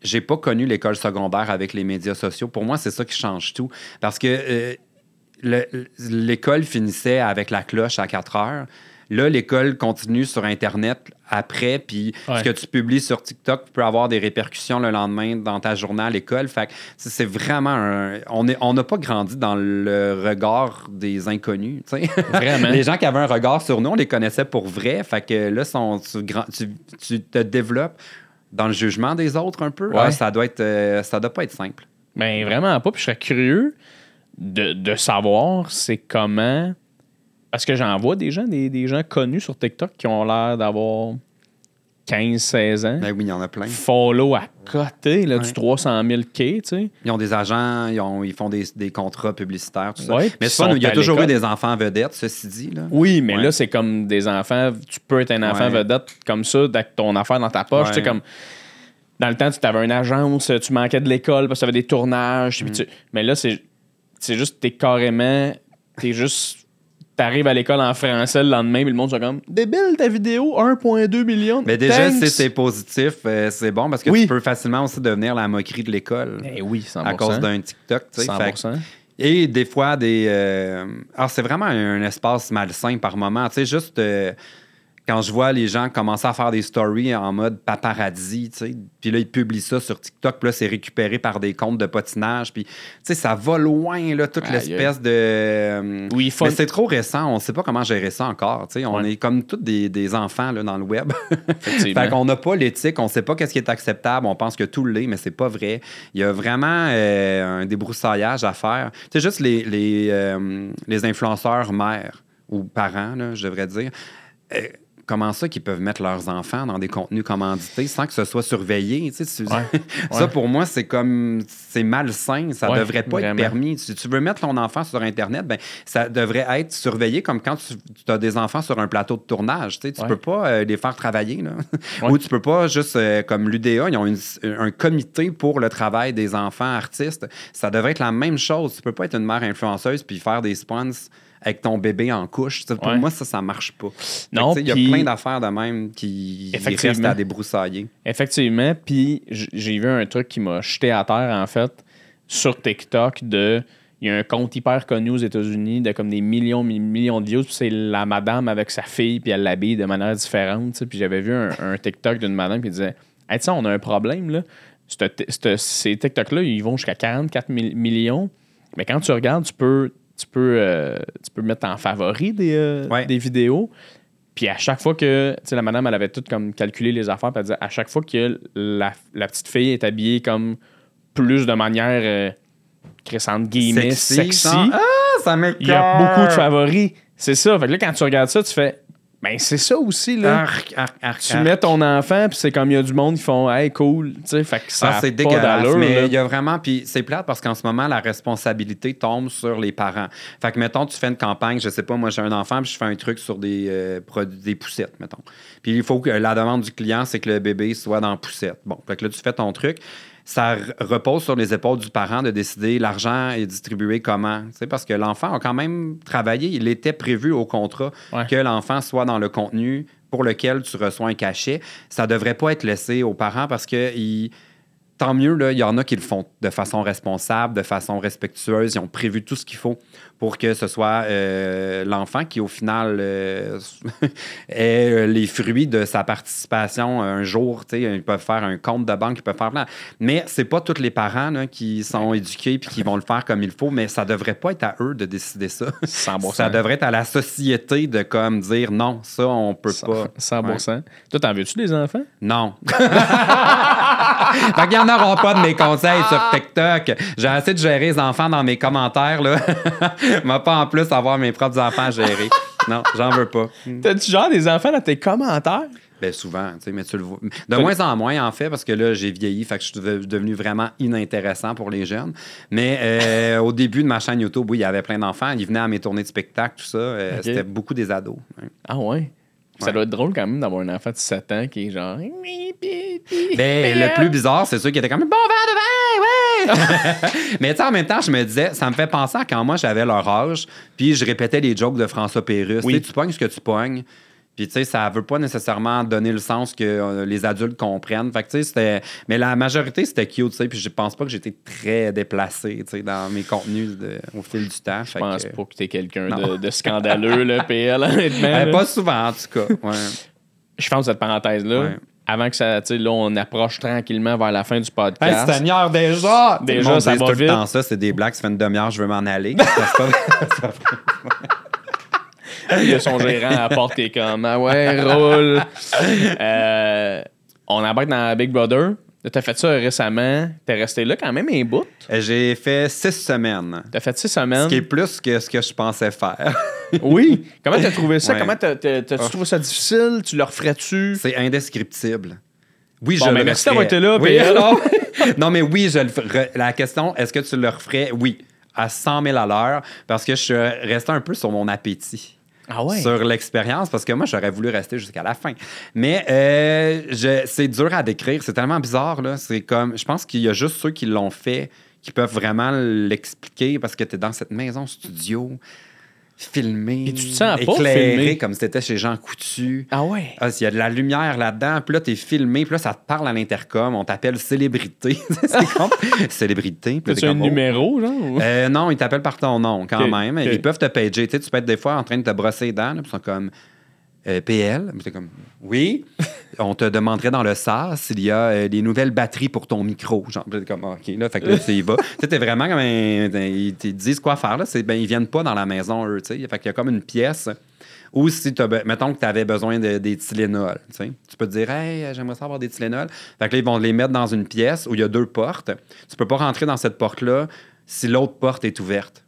j'ai pas connu l'école secondaire avec les médias sociaux. Pour moi, c'est ça qui change tout. Parce que euh, l'école finissait avec la cloche à 4 heures. Là, l'école continue sur Internet après, puis Ouais. ce que tu publies sur TikTok peut avoir des répercussions le lendemain dans ta journée à l'école. Fait que c'est vraiment un... On est- on n'a pas grandi dans le regard des inconnus. Vraiment. les gens qui avaient un regard sur nous, on les connaissait pour vrai. Fait que là, sont, tu, grand- tu- tu te développes dans le jugement des autres un peu. Ouais. Ah, ça doit être... euh, ça doit pas être simple. Ben vraiment pas. Puis je serais curieux de, de savoir c'est comment. Parce que j'en vois des gens, des, des gens connus sur TikTok qui ont l'air d'avoir 15-16 ans. Ben oui, il y en a plein. Follow à côté là, du Ouais. 300 000 K, tu sais. Ils ont des agents, ils, ont- ils font des, des contrats publicitaires, tout ça. Ouais, Mais sont il y a toujours eu des enfants vedettes, ceci dit. Là. Oui, mais Ouais. là, c'est comme des enfants. Tu peux être un enfant vedette comme ça, avec ton affaire dans ta poche. Tu sais, comme. Dans le temps, tu avais une agence, tu manquais de l'école parce que tu avais des tournages. Mm. tu- Mais là, c'est c'est juste, t'es carrément. T'es juste. T'arrives à l'école en français le lendemain, puis le monde sont comme Débile ta vidéo, 1,2 million. Mais déjà, si c'est positif, euh, c'est bon parce que Oui. tu peux facilement aussi devenir la moquerie de l'école Eh oui, 100%. à cause d'un TikTok. tu sais. Fait que 100%. Et des fois, des. euh, Alors, c'est vraiment un, espace malsain par moment. Tu sais, juste. euh, quand je vois les gens commencer à faire des stories en mode paparazzi, tu sais, puis là, ils publient ça sur TikTok, puis là, c'est récupéré par des comptes de patinage, puis, tu sais, ça va loin, là, toute l'espèce de... euh, Oui, Mais c'est trop récent, on sait pas comment gérer ça encore, tu sais, on Ouais. est comme tous des, des enfants, là, dans le web. Fait qu'on n'a pas l'éthique, on sait pas qu'est-ce qui est acceptable, on pense que tout l'est, mais c'est pas vrai. Il y a vraiment euh, un débroussaillage à faire. C'est juste les, les, euh, les influenceurs mères ou parents, là, je devrais dire. euh, Comment ça qu'ils peuvent mettre leurs enfants dans des contenus commandités sans que ce soit surveillé? tu sais, tu- Ouais. ça, pour moi, c'est comme... C'est malsain. Ça Ouais, devrait pas vraiment. être permis. Si tu veux mettre ton enfant sur Internet, ben, ça devrait être surveillé comme quand tu, as des enfants sur un plateau de tournage. Tu sais, Ouais. peux pas euh, les faire travailler. Là. Ou tu peux pas juste, euh, comme l'UDA, ils ont une- un comité pour le travail des enfants artistes. Ça devrait être la même chose. Tu peux pas être une mère influenceuse puis faire des sponsors avec ton bébé en couche. Pour Ouais. moi, ça, ça marche pas. Non, Il y a plein d'affaires de même qui restent à débroussailler. Effectivement, puis j'ai vu un truc qui m'a jeté à terre, en fait, sur TikTok de... Il y a un compte hyper connu aux États-Unis de comme des millions, mi- millions de views, puis c'est la madame avec sa fille, puis elle l'habille de manière différente. Puis j'avais vu un, un TikTok d'une madame qui disait « Hey, tu sais, on a un problème, là. Ces TikTok-là, ils vont jusqu'à 44 mi- millions, mais quand tu regardes, tu peux, tu peux, euh, tu peux mettre en favori des, euh, Ouais. des vidéos. Puis à chaque fois que, tu sais, la madame, elle avait tout comme calculé les affaires, puis elle disait, à chaque fois que la, la petite fille est habillée comme plus de manière, euh, crescente guillemets, sexy, Ah, ça il y a beaucoup de favoris. C'est ça. Fait que là, quand tu regardes ça, tu fais, ben c'est ça aussi, là. Arc, arc, arc, tu arc. mets ton enfant, puis c'est comme il y a du monde qui font, hey, cool, tu sais, fait que ça Ah, a c'est pas dégueulasse. Mais il y a vraiment. Puis c'est plate parce qu'en ce moment, la responsabilité tombe sur les parents. Fait que, mettons, tu fais une campagne, je sais pas, moi j'ai un enfant, puis je fais un truc sur des, euh, produits, des poussettes, mettons. Puis il faut que la demande du client, c'est que le bébé soit dans poussette. Bon, fait que là, tu fais ton truc. Ça repose sur les épaules du parent de décider l'argent est distribué comment. Parce que l'enfant a quand même travaillé. Il était prévu au contrat Ouais. que l'enfant soit dans le contenu pour lequel tu reçois un cachet. Ça devrait pas être laissé aux parents parce que ils- tant mieux, là, il y en a qui le font de façon responsable, de façon respectueuse. Ils ont prévu tout ce qu'il faut pour que ce soit euh, l'enfant qui, au final, euh, ait euh, les fruits de sa participation un jour. Ils peuvent faire un compte de banque, ils peuvent faire plein. Mais c'est pas tous les parents là, qui sont éduqués puis qui vont le faire comme il faut, mais ça devrait pas être à eux de décider ça. 100%. Ça devrait être à la société de comme dire non, ça, on peut pas. 100%. Toi, t'en veux-tu des enfants? Non. fait qu'il y en auront pas de mes conseils sur TikTok. J'ai assez de gérer les enfants dans mes commentaires, là. M'a pas en plus avoir mes propres enfants à gérer. Non, j'en veux pas. T'as-tu genre des enfants dans tes commentaires? Ben souvent, tu sais, mais tu le vois. De moins en moins, en fait, parce que là, j'ai vieilli, fait que je suis de- devenu vraiment inintéressant pour les jeunes. Mais euh, au début de ma chaîne YouTube, oui, il y avait plein d'enfants. Ils venaient à mes tournées de spectacle, tout ça. Euh. C'était beaucoup des ados. hein. Ah ouais? Ça Ouais. doit être drôle quand même d'avoir un enfant de 7 ans qui est genre. Ben, le plus bizarre, c'est ceux qui étaient comme bon verre de vin, ouais! Mais tu sais, en même temps, je me disais, ça me fait penser à quand moi j'avais leur âge, puis je répétais les jokes de François Pérusse. Oui. Tu pognes ce que tu pognes. Puis, tu sais, ça veut pas nécessairement donner le sens que euh, les adultes comprennent. Fait que, tu sais, c'était. Mais la majorité, c'était cute, tu sais. Puis, je pense pas que j'étais très déplacé, tu sais, dans mes contenus de- au fil du temps. Je pense pas que t'es quelqu'un de, scandaleux, là, PL, honnêtement. Euh, pas souvent, en tout cas. Ouais. Je pense cette parenthèse-là. Ouais. Avant que ça, tu sais, là, on approche tranquillement vers la fin du Hey, podcast. Seigneur, déjà! Déjà, ça va tout le vite. temps ça, c'est des blagues, ça fait une demi-heure, je veux m'en aller. Il y a son gérant à la porte qui est comme Ah ouais, roule. Euh, on embarque dans Big Brother. T'as fait ça récemment. T'es resté là quand même un bout. J'ai fait six semaines. T'as fait six Ce semaines. qui est plus que ce que je pensais faire. Oui. Comment t'as trouvé ça? Ouais. Comment t'as, t'as- t'as-tu Oh. trouvé ça difficile? Tu le referais-tu? C'est indescriptible. Oui, Bon, je ben, le merci d'avoir été là, Oui, non. non, mais oui, je le ferais. La question, est-ce que tu le referais? Oui, à 100 000 à l'heure, parce que je suis resté un peu sur mon appétit. Ah sur l'expérience parce que moi j'aurais voulu rester jusqu'à la fin. Mais euh, c'est dur à décrire, c'est tellement bizarre là, c'est comme je pense qu'il y a juste ceux qui l'ont fait qui peuvent vraiment l'expliquer parce que tu es dans cette maison studio. Filmé, Et tu te sens pas éclairé filmé? comme si t'étais chez Jean Coutu. Ah ouais. Ah, il y a de la lumière là-dedans, puis là, t'es filmé, puis là, ça te parle à l'intercom, on t'appelle célébrité. c'est comme célébrité. puis t'es un oh. numéro, genre? ou- Euh, non, ils t'appellent par ton nom quand même. Ils peuvent te pager. Tu, sais, tu peux être des fois en train de te brosser les dents, puis ils sont comme euh, PL. Comme oui. On te demanderait dans le SAS s'il y a euh, des nouvelles batteries pour ton micro. Genre, comme OK, là, fait que là, tu y vas. tu sais, t'es vraiment comme un- Ils te disent quoi faire, là. C'est, ben, ils viennent pas dans la maison, eux, tu sais. Fait qu'il y a comme une pièce. Ou si tu mettons que tu avais besoin de- des Tylenol, tu sais. Tu peux te dire, hey, j'aimerais ça avoir des Tylenol. Fait que là, ils vont les mettre dans une pièce où il y a deux portes. Tu peux pas rentrer dans cette porte-là si l'autre porte est ouverte.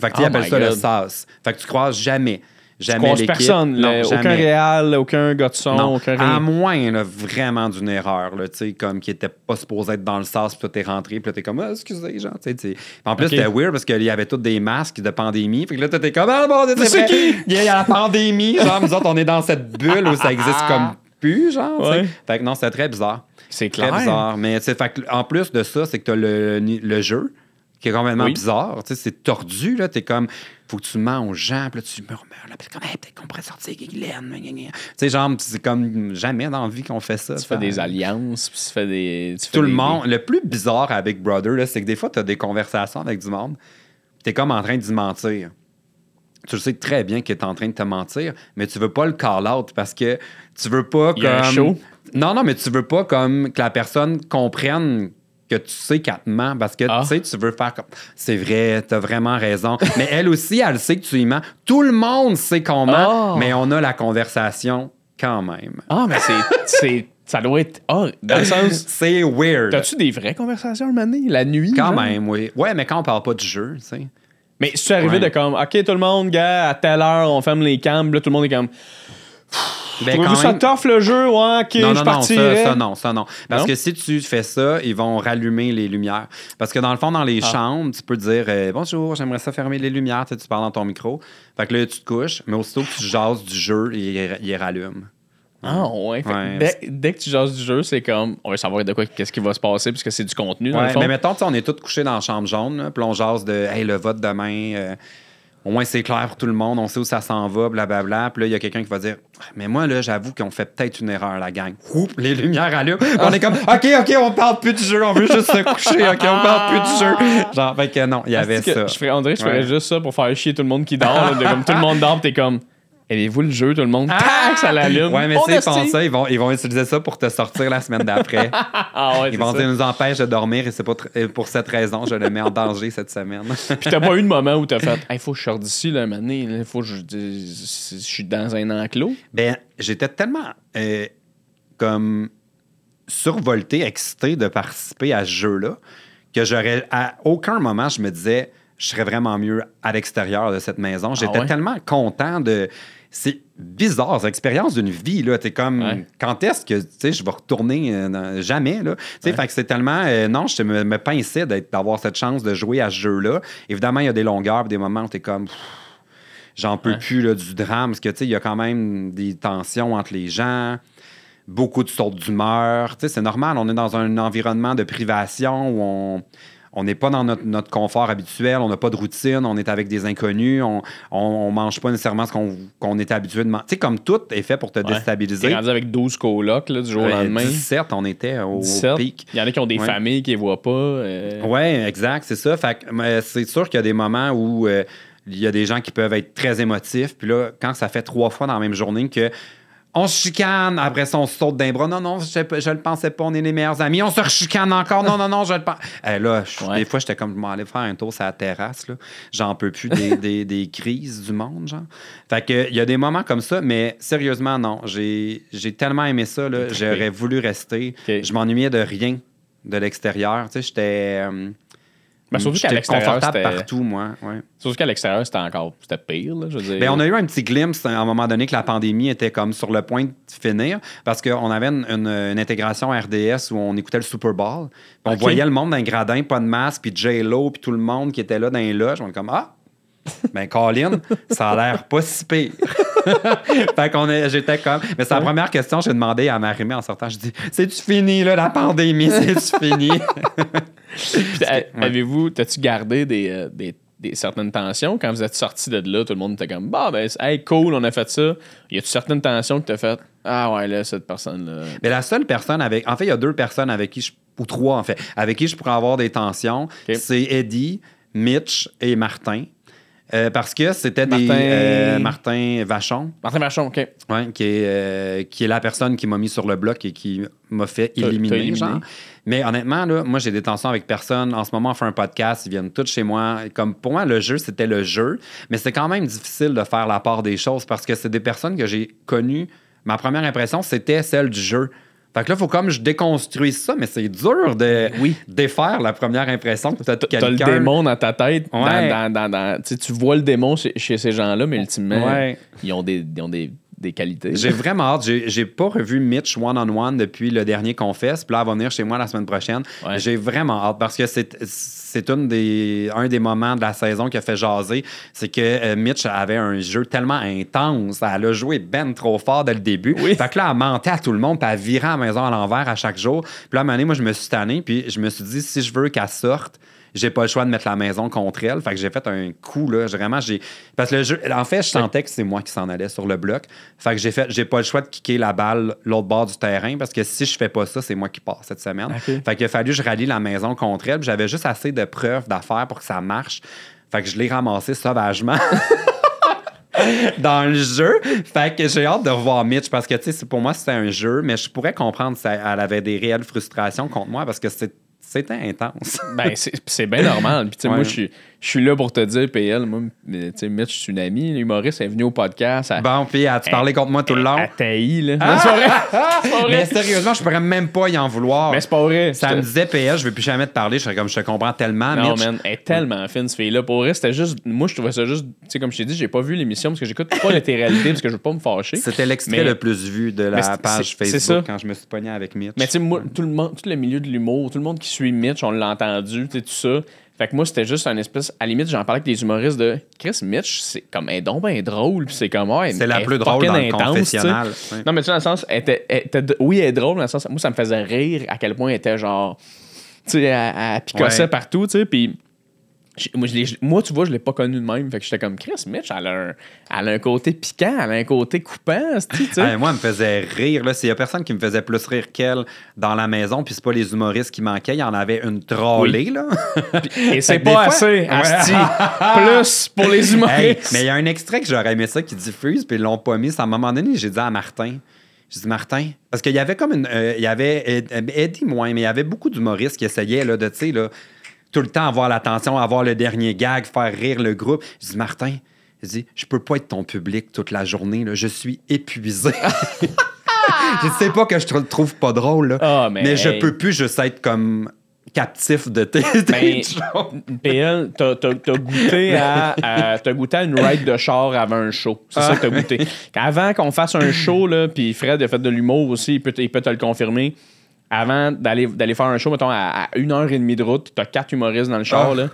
Fait que tu Oh appelles ça le. SAS. Fait que tu croises jamais. Jamais l'équipe. personne. Non, là, aucun réal, aucun gars de son, Non, aucun à moins là, vraiment d'une erreur, là, tu sais, comme qui était pas supposé être dans le sas, puis toi t'es rentré, puis là t'es comme, ah, excusez, genre, tu sais, En plus, Ok. c'était weird parce qu'il y avait tous des masques de pandémie, puis que là t'étais comme, ah, bon, c'est qui? il y a la pandémie, genre, nous autres, on est dans cette bulle où ça existe comme plus, genre. Ouais. Fait que non, c'était très bizarre. C'est Très clair. bizarre. Mais fait que, en plus de ça, c'est que t'as le, le jeu qui est complètement Oui. bizarre. Tu sais, c'est tordu, là. T'es comme, faut que tu mens aux gens, puis là, tu murmures, là, puis comme, Hey, peut-être qu'on pourrait sortir gna, gna. Tu sais, genre, c'est comme jamais dans la vie qu'on fait ça. Tu fais des alliances, puis tu fais des. tu fais Tout le des- monde. Le plus bizarre Big Brother, là, c'est que des fois, t'as des conversations avec du monde, t'es comme en train d'y mentir. Tu le sais très bien qu'il est en train de te mentir, mais tu veux pas le call-out parce que tu veux pas Il y a un comme. show. Non, non, mais tu veux pas comme que la personne comprenne que tu sais qu'elle te ment parce que Ah. tu sais, tu veux faire comme. C'est vrai, t'as vraiment raison. mais elle aussi, elle sait que tu y mens. Tout le monde sait qu'on ment, Ah. mais on a la conversation quand même. Ah, mais c'est. Ça doit être. Ah, dans le sens. C'est weird. T'as-tu des vraies conversations, Mané, la nuit? Quand genre? même, oui. Ouais, mais quand on parle pas du jeu, tu sais. Mais si tu arrivé Ouais. de comme, OK, tout le monde, gars, à telle heure, on ferme les cams, là, tout le monde est comme, Ben, quand ça même- tough le jeu? Ouais, OK, non, je non, non, ça, ça, non, ça, non. Parce Non? que si tu fais ça, ils vont rallumer les lumières. Parce que dans le fond, dans les Ah. chambres, tu peux dire euh, Bonjour, j'aimerais ça fermer les lumières. Tu, sais, tu parles dans ton micro. Fait que là, tu te couches, mais aussitôt que tu jases du jeu, ils rallument. Ah, ouais. Fait que Ouais, dès, dès que tu jases du jeu, c'est comme, on veut savoir de quoi, qu'est-ce qui va se passer, puisque c'est du contenu, dans Ouais, le fond. mais mettons, on est tous couchés dans la chambre jaune, puis on jase de Hey, le vote demain. euh, au moins, c'est clair pour tout le monde, on sait où ça s'en va, blablabla. Puis là, il y a quelqu'un qui va dire Mais moi, là, j'avoue qu'on fait peut-être une erreur, la gang. Oups, les lumières allument. On est comme OK, OK, on parle plus du jeu, on veut juste se coucher, OK, on parle plus du jeu. Genre, fait que non, il y avait Est-ce que ça. Je ferais, on dirait que je ferais Ouais. juste ça pour faire chier tout le monde qui dort. là, de comme tout le monde dort, t'es comme, aimez-vous le jeu, tout le monde? Tac, ça l'allume. Ouais, mais sais, esti. ils font ça, ils vont, ils vont utiliser ça pour te sortir la semaine d'après. Ah ouais, Ils c'est vont ça. dire nous empêche de dormir et c'est et pour cette raison, je le mets en danger cette semaine. Puis t'as pas eu de moment où t'as fait, il faut que je sorte d'ici, là, maintenant, il faut que je, je suis dans un enclos. Ben, j'étais tellement euh, comme survolté, excité de participer à ce jeu-là que j'aurais à aucun moment je me disais je serais vraiment mieux à l'extérieur de cette maison. J'étais ouais? tellement content de c'est bizarre, c'est l'expérience d'une vie là, t'es comme Ouais. quand est-ce que tu sais je vais retourner euh, dans- jamais là? Tu sais Ouais. fait que c'est tellement euh, non, je me, me pinçais d'être d'avoir cette chance de jouer à ce jeu-là. Évidemment, il y a des longueurs, des moments où t'es comme pff, J'en peux Ouais. plus là, du drame, parce que tu sais, il y a quand même des tensions entre les gens, beaucoup de sortes d'humeur. Tu sais, c'est normal, on est dans un environnement de privation où on on n'est pas dans notre, notre confort habituel, on n'a pas de routine, on est avec des inconnus, on, on, on mange pas nécessairement ce qu'on qu'on est habitué de manger. Tu sais, comme tout est fait pour te Ouais. déstabiliser. T'es rendu avec 12 colocs, là, du jour au Euh, lendemain. 17, on était au 17. pic. Il y en a qui ont des Ouais. familles qui les voient pas. euh, Oui, exact, c'est ça. Fait que, c'est sûr qu'il y a des moments où euh, il y a des gens qui peuvent être très émotifs. Puis là, quand ça fait trois fois dans la même journée que on se chicane, après ça, on se saute d'un bras. Non, non, je, je le pensais pas, on est les meilleurs amis. On se rechicane encore. Non, non, non, je le pense. Eh, là, je- Ouais. des fois, j'étais comme, je m'en allais faire un tour sur la terrasse. là. J'en peux plus des, des- des crises du monde, genre. Fait que, il y a des moments comme ça, mais sérieusement, non. J'ai tellement aimé ça. J'aurais voulu rester. Je m'ennuyais de rien de l'extérieur. Tu sais, j'étais. euh, Ben, surtout qu'à l'extérieur, c'était- partout, moi. Ouais. Surtout qu'à l'extérieur, c'était encore c'était pire. Là, je veux dire. Ben, on a eu un petit glimpse à un moment donné que la pandémie était comme sur le point de finir parce qu'on avait une, une- une intégration RDS où on écoutait le Super Bowl. On voyait le monde dans un gradin, pas de masque, puis J-Lo, puis tout le monde qui était là dans les loges. On est comme Ah! Ben, Colin, ça a l'air pas si pire. fait qu'on est, j'étais comme. Mais c'est la première question que j'ai demandé à Marimé en sortant. Je dis C'est-tu fini, là, la pandémie? C'est-tu fini? Avez-vous, t'as-tu gardé des, euh, des des, certaines tensions? Quand vous êtes sortis de là, tout le monde était comme Bah, ben, hey, cool, on a fait ça. Y a-tu certaines tensions que t'as fait Ah, ouais, là, cette personne-là. Mais la seule personne avec. En fait, il y a deux personnes avec qui je. Ou trois, en fait. Avec qui je pourrais avoir des tensions. C'est Eddie, Mitch et Martin. Euh, parce que c'était des. Martin- euh, Martin Vachon, Martin Vachon, OK. ouais, qui, est, euh, qui est la personne qui m'a mis sur le bloc et qui m'a fait éliminer. éliminé. genre. Mais honnêtement, là, moi, j'ai des tensions avec personne. En ce moment, on fait un podcast, ils viennent tous chez moi. Comme pour moi, le jeu, c'était le jeu. Mais c'est quand même difficile de faire la part des choses parce que c'est des personnes que j'ai connues. Ma première impression, c'était celle du jeu. Fait que là, il faut comme je déconstruise ça, mais c'est dur de Oui. défaire la première impression que tu as de T'as le démon dans ta tête. Ouais. dans- dans- dans- tu vois le démon chez, chez ces gens-là, mais ultimement, Ouais. ils ont des, ils ont des, des qualités. J'ai vraiment hâte. J'ai, pas revu Mitch one-on-one depuis le dernier Confesse. Puis là, elle va venir chez moi la semaine prochaine. Ouais. J'ai vraiment hâte parce que c'est, des, un des moments de la saison qui a fait jaser. C'est que euh, Mitch avait un jeu tellement intense. Elle a joué ben trop fort dès le début. Oui. Fait que là, elle mentait à tout le monde. Puis elle virait à la maison à l'envers à chaque jour. Puis là, à un moment donné, moi, je me suis tanné. Puis je me suis dit, si je veux qu'elle sorte, j'ai pas le choix de mettre la maison contre elle. Fait que j'ai fait un coup, là. Vraiment, j'ai. Parce que le jeu. En fait, je sentais que c'est moi qui s'en allais sur le bloc. Fait que j'ai fait. J'ai pas le choix de kicker la balle l'autre bord du terrain parce que si je fais pas ça, c'est moi qui pars cette semaine. Ok. Fait qu'il a fallu que je rallie la maison contre elle. J'avais juste assez de preuves d'affaires pour que ça marche. Fait que je l'ai ramassé sauvagement. dans le jeu. Fait que j'ai hâte de revoir Mitch parce que, tu sais, pour moi, c'était un jeu, mais je pourrais comprendre si elle avait des réelles frustrations contre moi parce que c'est- c'était intense. Ben, c'est c'est bien normal. Puis, tu sais, moi, Ouais. je suis- je suis là pour te dire, PL, moi, tu sais, Mitch, je suis une amie. L'humoriste est venu au podcast. Bon, puis as-tu parlé contre moi tout le long? taillit, là. C'est vrai. Vrai. Mais sérieusement, je pourrais même pas y en vouloir. Mais c'est pas vrai. Ça me disait, PS, je veux plus jamais te parler. Je serais comme, je te comprends tellement, Non, Mitch. man, elle est tellement fine, ce fille-là. Pour vrai, c'était juste. Moi, je trouvais ça juste. Tu sais, comme je t'ai dit, j'ai pas vu l'émission parce que j'écoute pas l'intégralité parce que je veux pas me fâcher. C'était l'extrait Mais- le plus vu de la page Facebook ça. quand je me suis pogné avec Mitch. Mais tu sais, moi, tout le, monde, tout le milieu de l'humour, tout le monde qui suit Mitch, on l'a entendu, tu sais, tout ça. Fait que moi, c'était juste un espèce. À la limite, j'en parlais avec des humoristes de Chris Mitch, c'est comme un don ben drôle, puis c'est comme. Ouais, c'est la plus drôle dans le intense, confessionnal. Ouais. Non, mais tu sais, dans le sens, elle était, elle était- oui, elle est drôle, dans le sens, moi, ça me faisait rire à quel point elle était genre. Tu sais, elle, elle picossait Ouais. partout, tu sais, puis. Moi, je l'ai- moi, tu vois, je l'ai pas connu de même. Fait que j'étais comme Chris Mitch, elle a, un, elle a un côté piquant, elle a un côté coupant, tu sais? Hey, moi, elle me faisait rire. S'il y a personne qui me faisait plus rire qu'elle dans la maison, puis c'est pas les humoristes qui manquaient, il y en avait une trollée, là. Et c'est pas fois- assez, asti. Plus pour les Hey, humoristes. mais il y a un extrait que j'aurais aimé ça qui diffuse, puis ils l'ont pas mis. C'est à un moment donné, j'ai dit à Martin. J'ai dit, Martin, parce qu'il y avait comme une. euh, il y avait euh, Eddie moins, mais il y avait beaucoup d'humoristes qui essayaient là, de, tu sais, là, tout le temps avoir l'attention, avoir le dernier gag, faire rire le groupe. J'ai dit, Martin, j'ai dit, je peux pas être ton public toute la journée, là, je suis épuisé. je sais pas que je te trouve pas drôle, là, Ah, mais mais, je hey. peux plus juste être comme captif de tes, tes Ben. PL, t'as t'as- t'as goûté à, à- t'as goûté à une ride de char avant un show. C'est ça que t'as goûté. Avant qu'on fasse un show, là, puis Fred a fait de l'humour aussi, il peut, il peut te le confirmer. Avant d'aller d'aller faire un show, mettons, à, à une heure et demie de route, t'as quatre humoristes dans le char, Ah. là.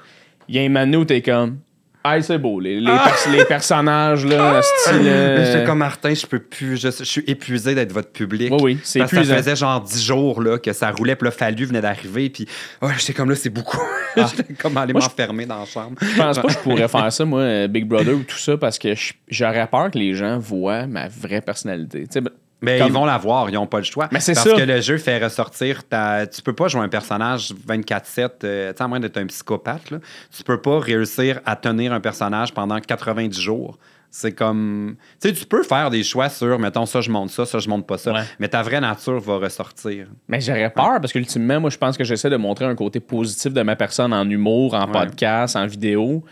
Il y a un moment où t'es comme. Ah, c'est beau, les, les, pers- les personnages, là, style. euh, J'étais comme Martin, je peux plus, je, je suis épuisé d'être votre public. Oui, oui, c'est Parce que ça faisait genre 10 jours là, que ça roulait, puis là, Fallu venait d'arriver, puis oh, j'étais comme là, c'est beaucoup. j'étais comme aller Ah. Je- m'enfermer dans la chambre. Je pense pas que je pourrais faire ça, moi, euh, Big Brother ou tout ça, parce que j'aurais peur que les gens voient ma vraie personnalité. Tu sais, ben, Mais Comme- ils vont la voir, ils n'ont pas le choix. Mais c'est Parce ça. que le jeu fait ressortir ta. Tu peux pas jouer un personnage 24-7, euh, à moins d'être un psychopathe, là. Tu peux pas réussir à tenir un personnage pendant 90 jours. C'est comme. Tu sais, tu peux faire des choix sur, mettons, ça, je monte ça, ça, je monte pas ça. Ouais. Mais ta vraie nature va ressortir. Mais j'aurais peur parce qu'ultimement, moi, je pense que j'essaie de montrer un côté positif de ma personne en humour, en Ouais. podcast, en vidéo.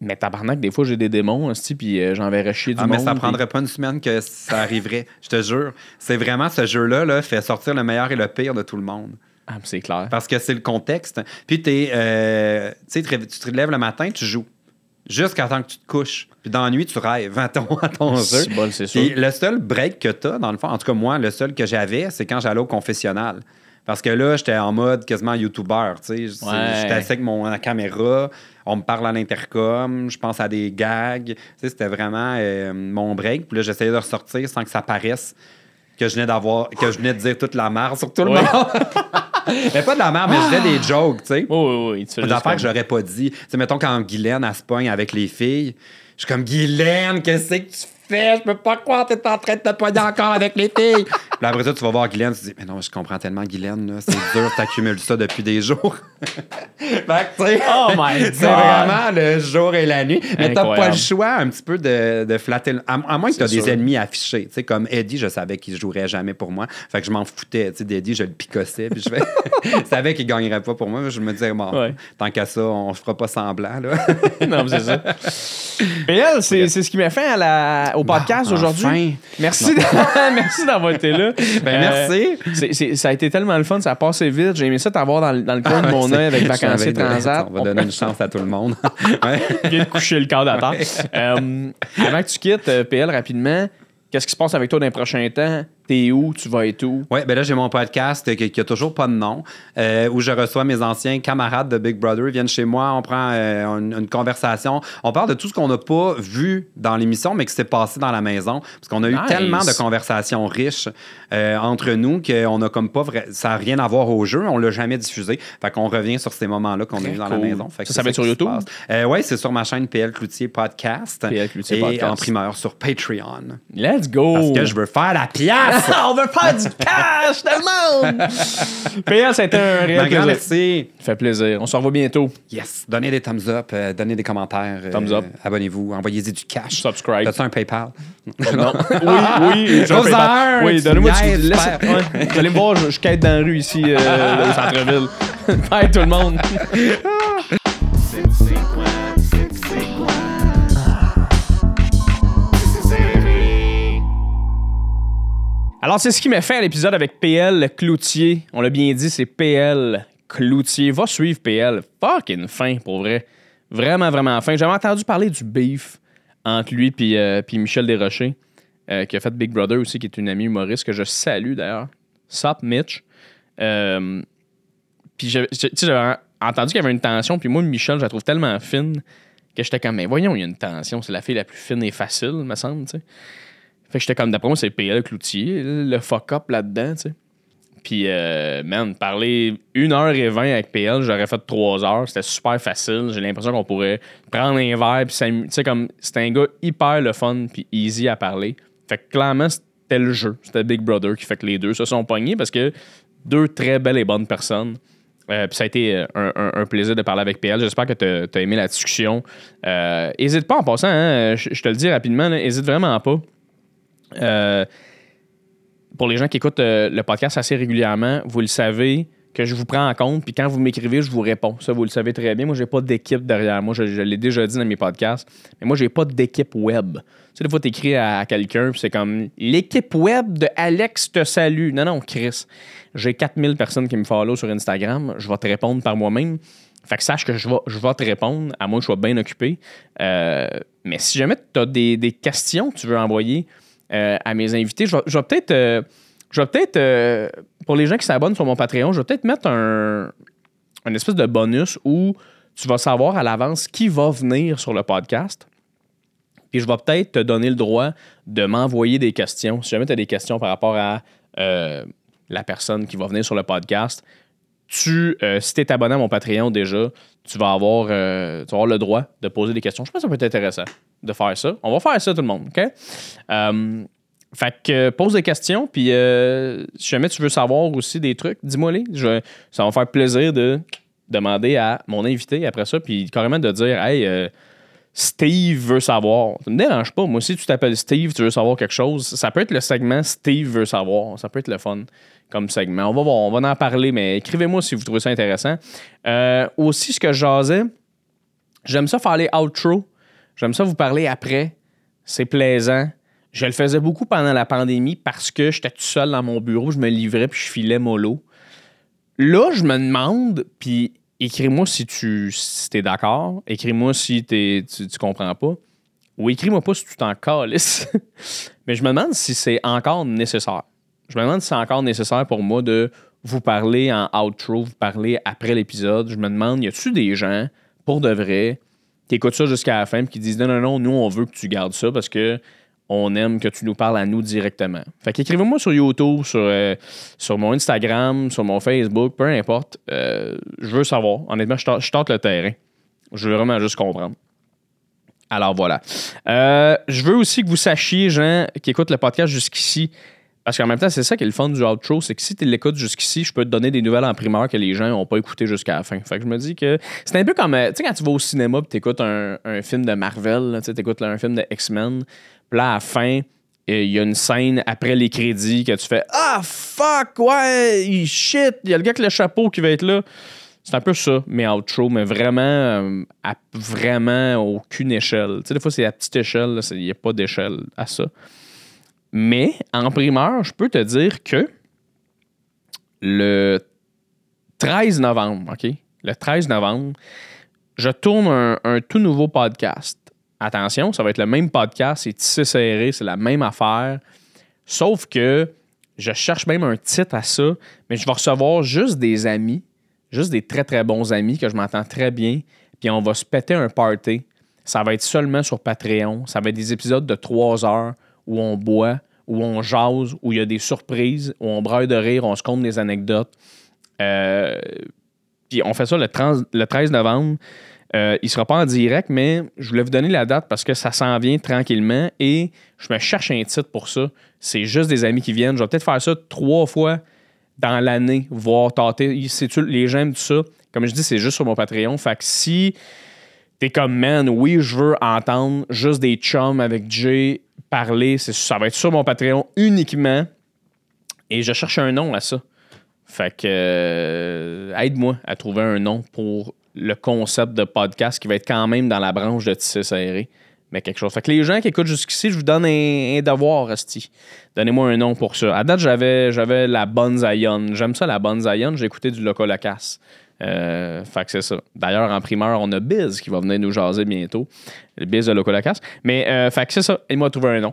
Mais tabarnak, des fois, j'ai des démons, hostie, puis euh, j'enverrais chier du Ah, mais ça puis- prendrait pas une semaine que ça arriverait. je te jure. C'est vraiment ce jeu-là, là, fait sortir le meilleur et le pire de tout le monde. Ah, c'est clair. Parce que c'est le contexte. Puis t'es, euh, tu te- lèves le matin, tu joues. Jusqu'à temps que tu te couches. Puis dans la nuit, tu rêves à ton, à ton jeu. C'est bol, c'est sûr. Puis le seul break que tu as, dans le fond, en tout cas moi, le seul que j'avais, c'est quand j'allais au confessionnal. Parce que là, j'étais en mode quasiment YouTuber. tu sais. Ouais. J'étais assis avec mon la caméra, on me parle à l'intercom, je pense à des gags. C'était vraiment euh, mon break. Puis là, j'essayais de ressortir sans que ça paraisse que je venais d'avoir, que je venais de dire toute la merde sur tout le Ouais. monde. mais pas de la merde, mais je fais des jokes, tu sais. Oui, oui, oui. tu fais Des affaires que j'aurais pas dit. Tu sais, mettons quand Guylaine, elle se pogne avec les filles, je suis comme Guylaine, qu'est-ce que tu fais? Je peux pas croire que t'es en train de te encore avec les filles. Puis après ça, tu vas voir Guylaine, tu te dis, mais non, je comprends tellement Guylaine, là, c'est dur, t'accumules ça depuis des jours. fait que, tu sais, Oh my c'est vraiment le jour et la nuit. Mais t'as pas le choix un petit peu de, de flatter. le- À, à moins que t'as des ennemis affichés. Tu sais, comme Eddie, je savais qu'il jouerait jamais pour moi. Fait que je m'en foutais. Tu sais, d'Eddie, je le picossais. Puis je, fais- je savais qu'il gagnerait pas pour moi. Je me disais, bon, Ouais. tant qu'à ça, on fera pas semblant. Là. non, mais c'est ça. PL, c'est c'est ce qui m'a fait à la, au podcast Bon, aujourd'hui. Merci, merci d'avoir été là. Ben, Euh, merci. ça a été tellement le fun, ça a passé vite. J'ai aimé ça t'avoir dans, le- dans le coin de mon C'est- œil avec Vacancier de- Transat. On va donner une chance à tout le monde. Vient de coucher le corps d'attente. Euh, avant que tu quittes, euh, PL, rapidement, qu'est-ce qui se passe avec toi dans les prochains temps? T'es où? Tu vas être où? Oui, ben là, j'ai mon podcast qui, qui a toujours pas de nom, euh, où je reçois mes anciens camarades de Big Brother. Ils viennent chez moi, on prend euh, une, une conversation. On parle de tout ce qu'on n'a pas vu dans l'émission, mais qui s'est passé dans la maison. Parce qu'on a eu tellement de conversations riches euh, entre nous qu'on a comme pas vrai. Ça n'a rien à voir au jeu. On l'a jamais diffusé. Fait qu'on revient sur ces moments-là qu'on a eu dans la maison. Fait que Ça, ça va être sur YouTube? oui, c'est sur ma chaîne PL Cloutier Podcast. PL Cloutier et Podcast. en primeur sur Patreon. Let's go! Parce que je veux faire la pièce. on veut faire du cash, tellement! PL, ça a été un réel Ben, grand plaisir. merci. Ça fait plaisir. On se revoit bientôt. Yes. Donnez des thumbs up, euh, donnez des commentaires. euh, Thumbs up. Abonnez-vous, envoyez-y du cash. Subscribe. T'as-tu un PayPal? Non. Oui, oui. j'ai un PayPal. Oui, tu donnez-moi niaises, du. Laisse... super. ouais. Vous allez me voir, je, je quête dans la rue ici, euh, au centre-ville. Bye tout le monde. Alors, c'est ce qui m'a fait à l'épisode avec PL Cloutier. On l'a bien dit, c'est PL Cloutier. Va suivre PL. Fucking fin, pour vrai. Vraiment, vraiment fin. J'avais entendu parler du beef entre lui et Michel Desrochers, euh, qui a fait Big Brother aussi, qui est une amie humoriste que je salue d'ailleurs. Sup, Mitch. Euh, puis j'avais entendu qu'il y avait une tension, puis moi, Michel, je la trouve tellement fine que j'étais comme, mais voyons, il y a une tension. C'est la fille la plus fine et facile, me semble, tu sais. Fait que j'étais comme, d'après moi, c'est PL Cloutier, le fuck-up là-dedans, tu sais. Puis, euh, man, parler une heure et vingt avec PL, j'aurais fait trois heures. C'était super facile. J'ai l'impression qu'on pourrait prendre un verre. Puis, tu sais, comme, c'était un gars hyper le fun puis easy à parler. Fait que clairement, c'était le jeu. C'était Big Brother qui fait que les deux se sont pognés parce que deux très belles et bonnes personnes. Euh, puis ça a été euh, un, un- plaisir de parler avec PL. J'espère que tu as, aimé la discussion. Euh, hésite pas en passant, hein, je, te le dis rapidement, là, hésite vraiment pas. Euh, pour les gens qui écoutent euh, le podcast assez régulièrement, vous le savez que je vous prends en compte, puis quand vous m'écrivez, je vous réponds. Ça, vous le savez très bien. Moi, j'ai pas d'équipe derrière moi. Je, l'ai déjà dit dans mes podcasts. Mais moi, j'ai pas d'équipe web. Tu sais, des fois, tu écris à, à quelqu'un, puis c'est comme l'équipe web de Alex te salue. Non, non, Chris. J'ai 4000 personnes qui me follow sur Instagram. Je vais te répondre par moi-même. Fait que sache que je vais, je vais te répondre, à moins que je sois bien occupé. Euh, mais si jamais tu as des, des questions que tu veux envoyer à mes invités, je vais, peut-être. euh, je vais peut-être. euh, pour les gens qui s'abonnent sur mon Patreon, je vais peut-être mettre un, espèce de bonus où tu vas savoir à l'avance qui va venir sur le podcast. Puis je vais peut-être te donner le droit de m'envoyer des questions. Si jamais tu as des questions par rapport à euh, la personne qui va venir sur le podcast, tu, euh, si tu es abonné à mon Patreon déjà, tu vas, avoir, euh, tu vas avoir le droit de poser des questions. Je pense que ça peut être intéressant de faire ça. On va faire ça, tout le monde, OK? Euh, fait que pose des questions, puis si jamais tu veux savoir aussi des trucs, dis-moi-les. Je- Ça va me faire plaisir de demander à mon invité après ça, puis carrément de dire Hey, Steve veut savoir. Ça me dérange pas. Moi, si tu t'appelles Steve, tu veux savoir quelque chose, ça peut être le segment Steve veut savoir. Ça peut être le fun comme segment. On va voir, on va en parler, mais écrivez-moi si vous trouvez ça intéressant. Euh, aussi, ce que je jasais, j'aime ça faire les outros. J'aime ça vous parler après. C'est plaisant. Je le faisais beaucoup pendant la pandémie parce que j'étais tout seul dans mon bureau, je me livrais puis je filais mollo. Là, je me demande, puis écris-moi si tu si es d'accord, écris-moi si tu, tu comprends pas, ou écris-moi pas si tu t'en calisses. Mais je me demande si c'est encore nécessaire. Je me demande si c'est encore nécessaire pour moi de vous parler en outro, vous parler après l'épisode. Je me demande, y a-tu des gens, pour de vrai, qui écoutent ça jusqu'à la fin et qui disent non, non, non, nous, on veut que tu gardes ça parce que on aime que tu nous parles à nous directement. Fait qu'écrivez-moi sur YouTube, sur, euh, sur mon Instagram, sur mon Facebook, peu importe. Euh, je veux savoir. Honnêtement, je tente, le terrain. Je veux vraiment juste comprendre. Alors voilà. Euh, je veux aussi que vous sachiez, gens qui écoutent le podcast jusqu'ici, parce qu'en même temps, c'est ça qui est le fun du outro, c'est que si tu l'écoutes jusqu'ici, je peux te donner des nouvelles en primeur que les gens n'ont pas écouté jusqu'à la fin. Fait que je me dis que c'est un peu comme, tu sais, quand tu vas au cinéma et tu écoutes un, un film de Marvel, tu écoutes un film de X-Men, puis là, à la fin, il y a une scène après les crédits que tu fais Ah, fuck, ouais, shit, il y a le gars avec le chapeau qui va être là. C'est un peu ça, mais outro, mais vraiment, euh, à vraiment aucune échelle. Tu sais, des fois, c'est à petite échelle, il n'y a pas d'échelle à ça. Mais en primeur, je peux te dire que le 13 novembre, OK? Le 13 novembre, je tourne un tout nouveau podcast. Attention, ça va être le même podcast, c'est tissé serré, c'est la même affaire. Sauf que je cherche même un titre à ça, mais je vais recevoir juste des amis, juste des très très bons amis que je m'entends très bien, puis on va se péter un party. Ça va être seulement sur Patreon. Ça va être des épisodes de trois heures où on boit, où on jase, où il y a des surprises, où on braille de rire, on se compte des anecdotes. Euh, puis on fait ça le, 30 le 13 novembre. Euh, il ne sera pas en direct, mais je voulais vous donner la date parce que ça s'en vient tranquillement et je me cherche un titre pour ça. C'est juste des amis qui viennent. Je vais peut-être faire ça trois fois dans l'année, voir tâter. Les gens aiment tout ça? Comme je dis, c'est juste sur mon Patreon. Fait que si t'es comme, man, oui, je veux entendre juste des chums avec Jay parler, ça va être sur mon Patreon uniquement. Et je cherche un nom à ça. Fait que euh, aide-moi à trouver un nom pour le concept de podcast qui va être quand même dans la branche de Tissé Serré. Mais quelque chose. Fait que les gens qui écoutent jusqu'ici, je vous donne un, un devoir, Asti. Donnez-moi un nom pour ça. À date, j'avais, la bonne Zion. J'aime ça, la bonne Zion. J'ai écouté du Loco Locas. Euh, fait que c'est ça. D'ailleurs, en primeur, on a Biz qui va venir nous jaser bientôt. Le Biz de Loco Locas. Mais, euh, fait que c'est ça. Aide-moi à trouver un nom.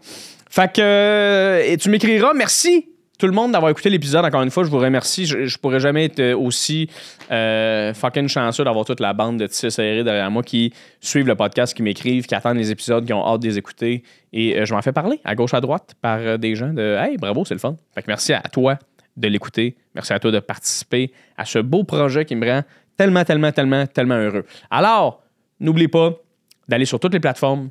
Fait que, euh, et tu m'écriras, merci tout le monde d'avoir écouté l'épisode. Encore une fois, je vous remercie. Je, je pourrais jamais être euh, aussi euh, fucking chanceux d'avoir toute la bande de serrés derrière moi qui suivent le podcast, qui m'écrivent, qui attendent les épisodes, qui ont hâte de les écouter. Et euh, je m'en fais parler à gauche, à droite par des gens de Hey, bravo, c'est le fun. Fait que merci à toi de l'écouter. Merci à toi de participer à ce beau projet qui me rend tellement, tellement, tellement, tellement heureux. Alors, n'oublie pas d'aller sur toutes les plateformes,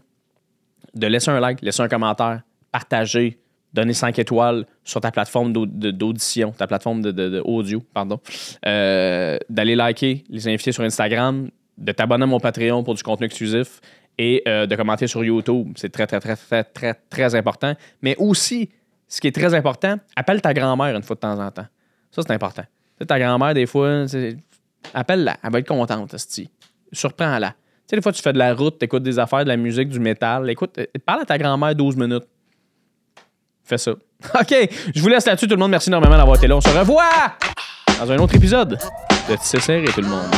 de laisser un like, laisser un commentaire, partager, donner 5 étoiles sur ta plateforme d'audition, ta plateforme de, pardon. Euh, d'aller liker, les inviter sur Instagram, de t'abonner à mon Patreon pour du contenu exclusif et euh, de commenter sur YouTube. C'est très, très, très, très, très, très important. Mais aussi, ce qui est très important, appelle ta grand-mère une fois de temps en temps. Ça, c'est important. Ta grand-mère, des fois, appelle-la. Elle va être contente, esti. Surprends-la. Tu sais, des fois, tu fais de la route, tu écoutes des affaires, de la musique, du métal. Écoute, euh, parle à ta grand-mère 12 minutes fais ça. OK, je vous laisse là-dessus, tout le monde. Merci énormément d'avoir été là. On se revoit dans un autre épisode de Tisser et tout le monde.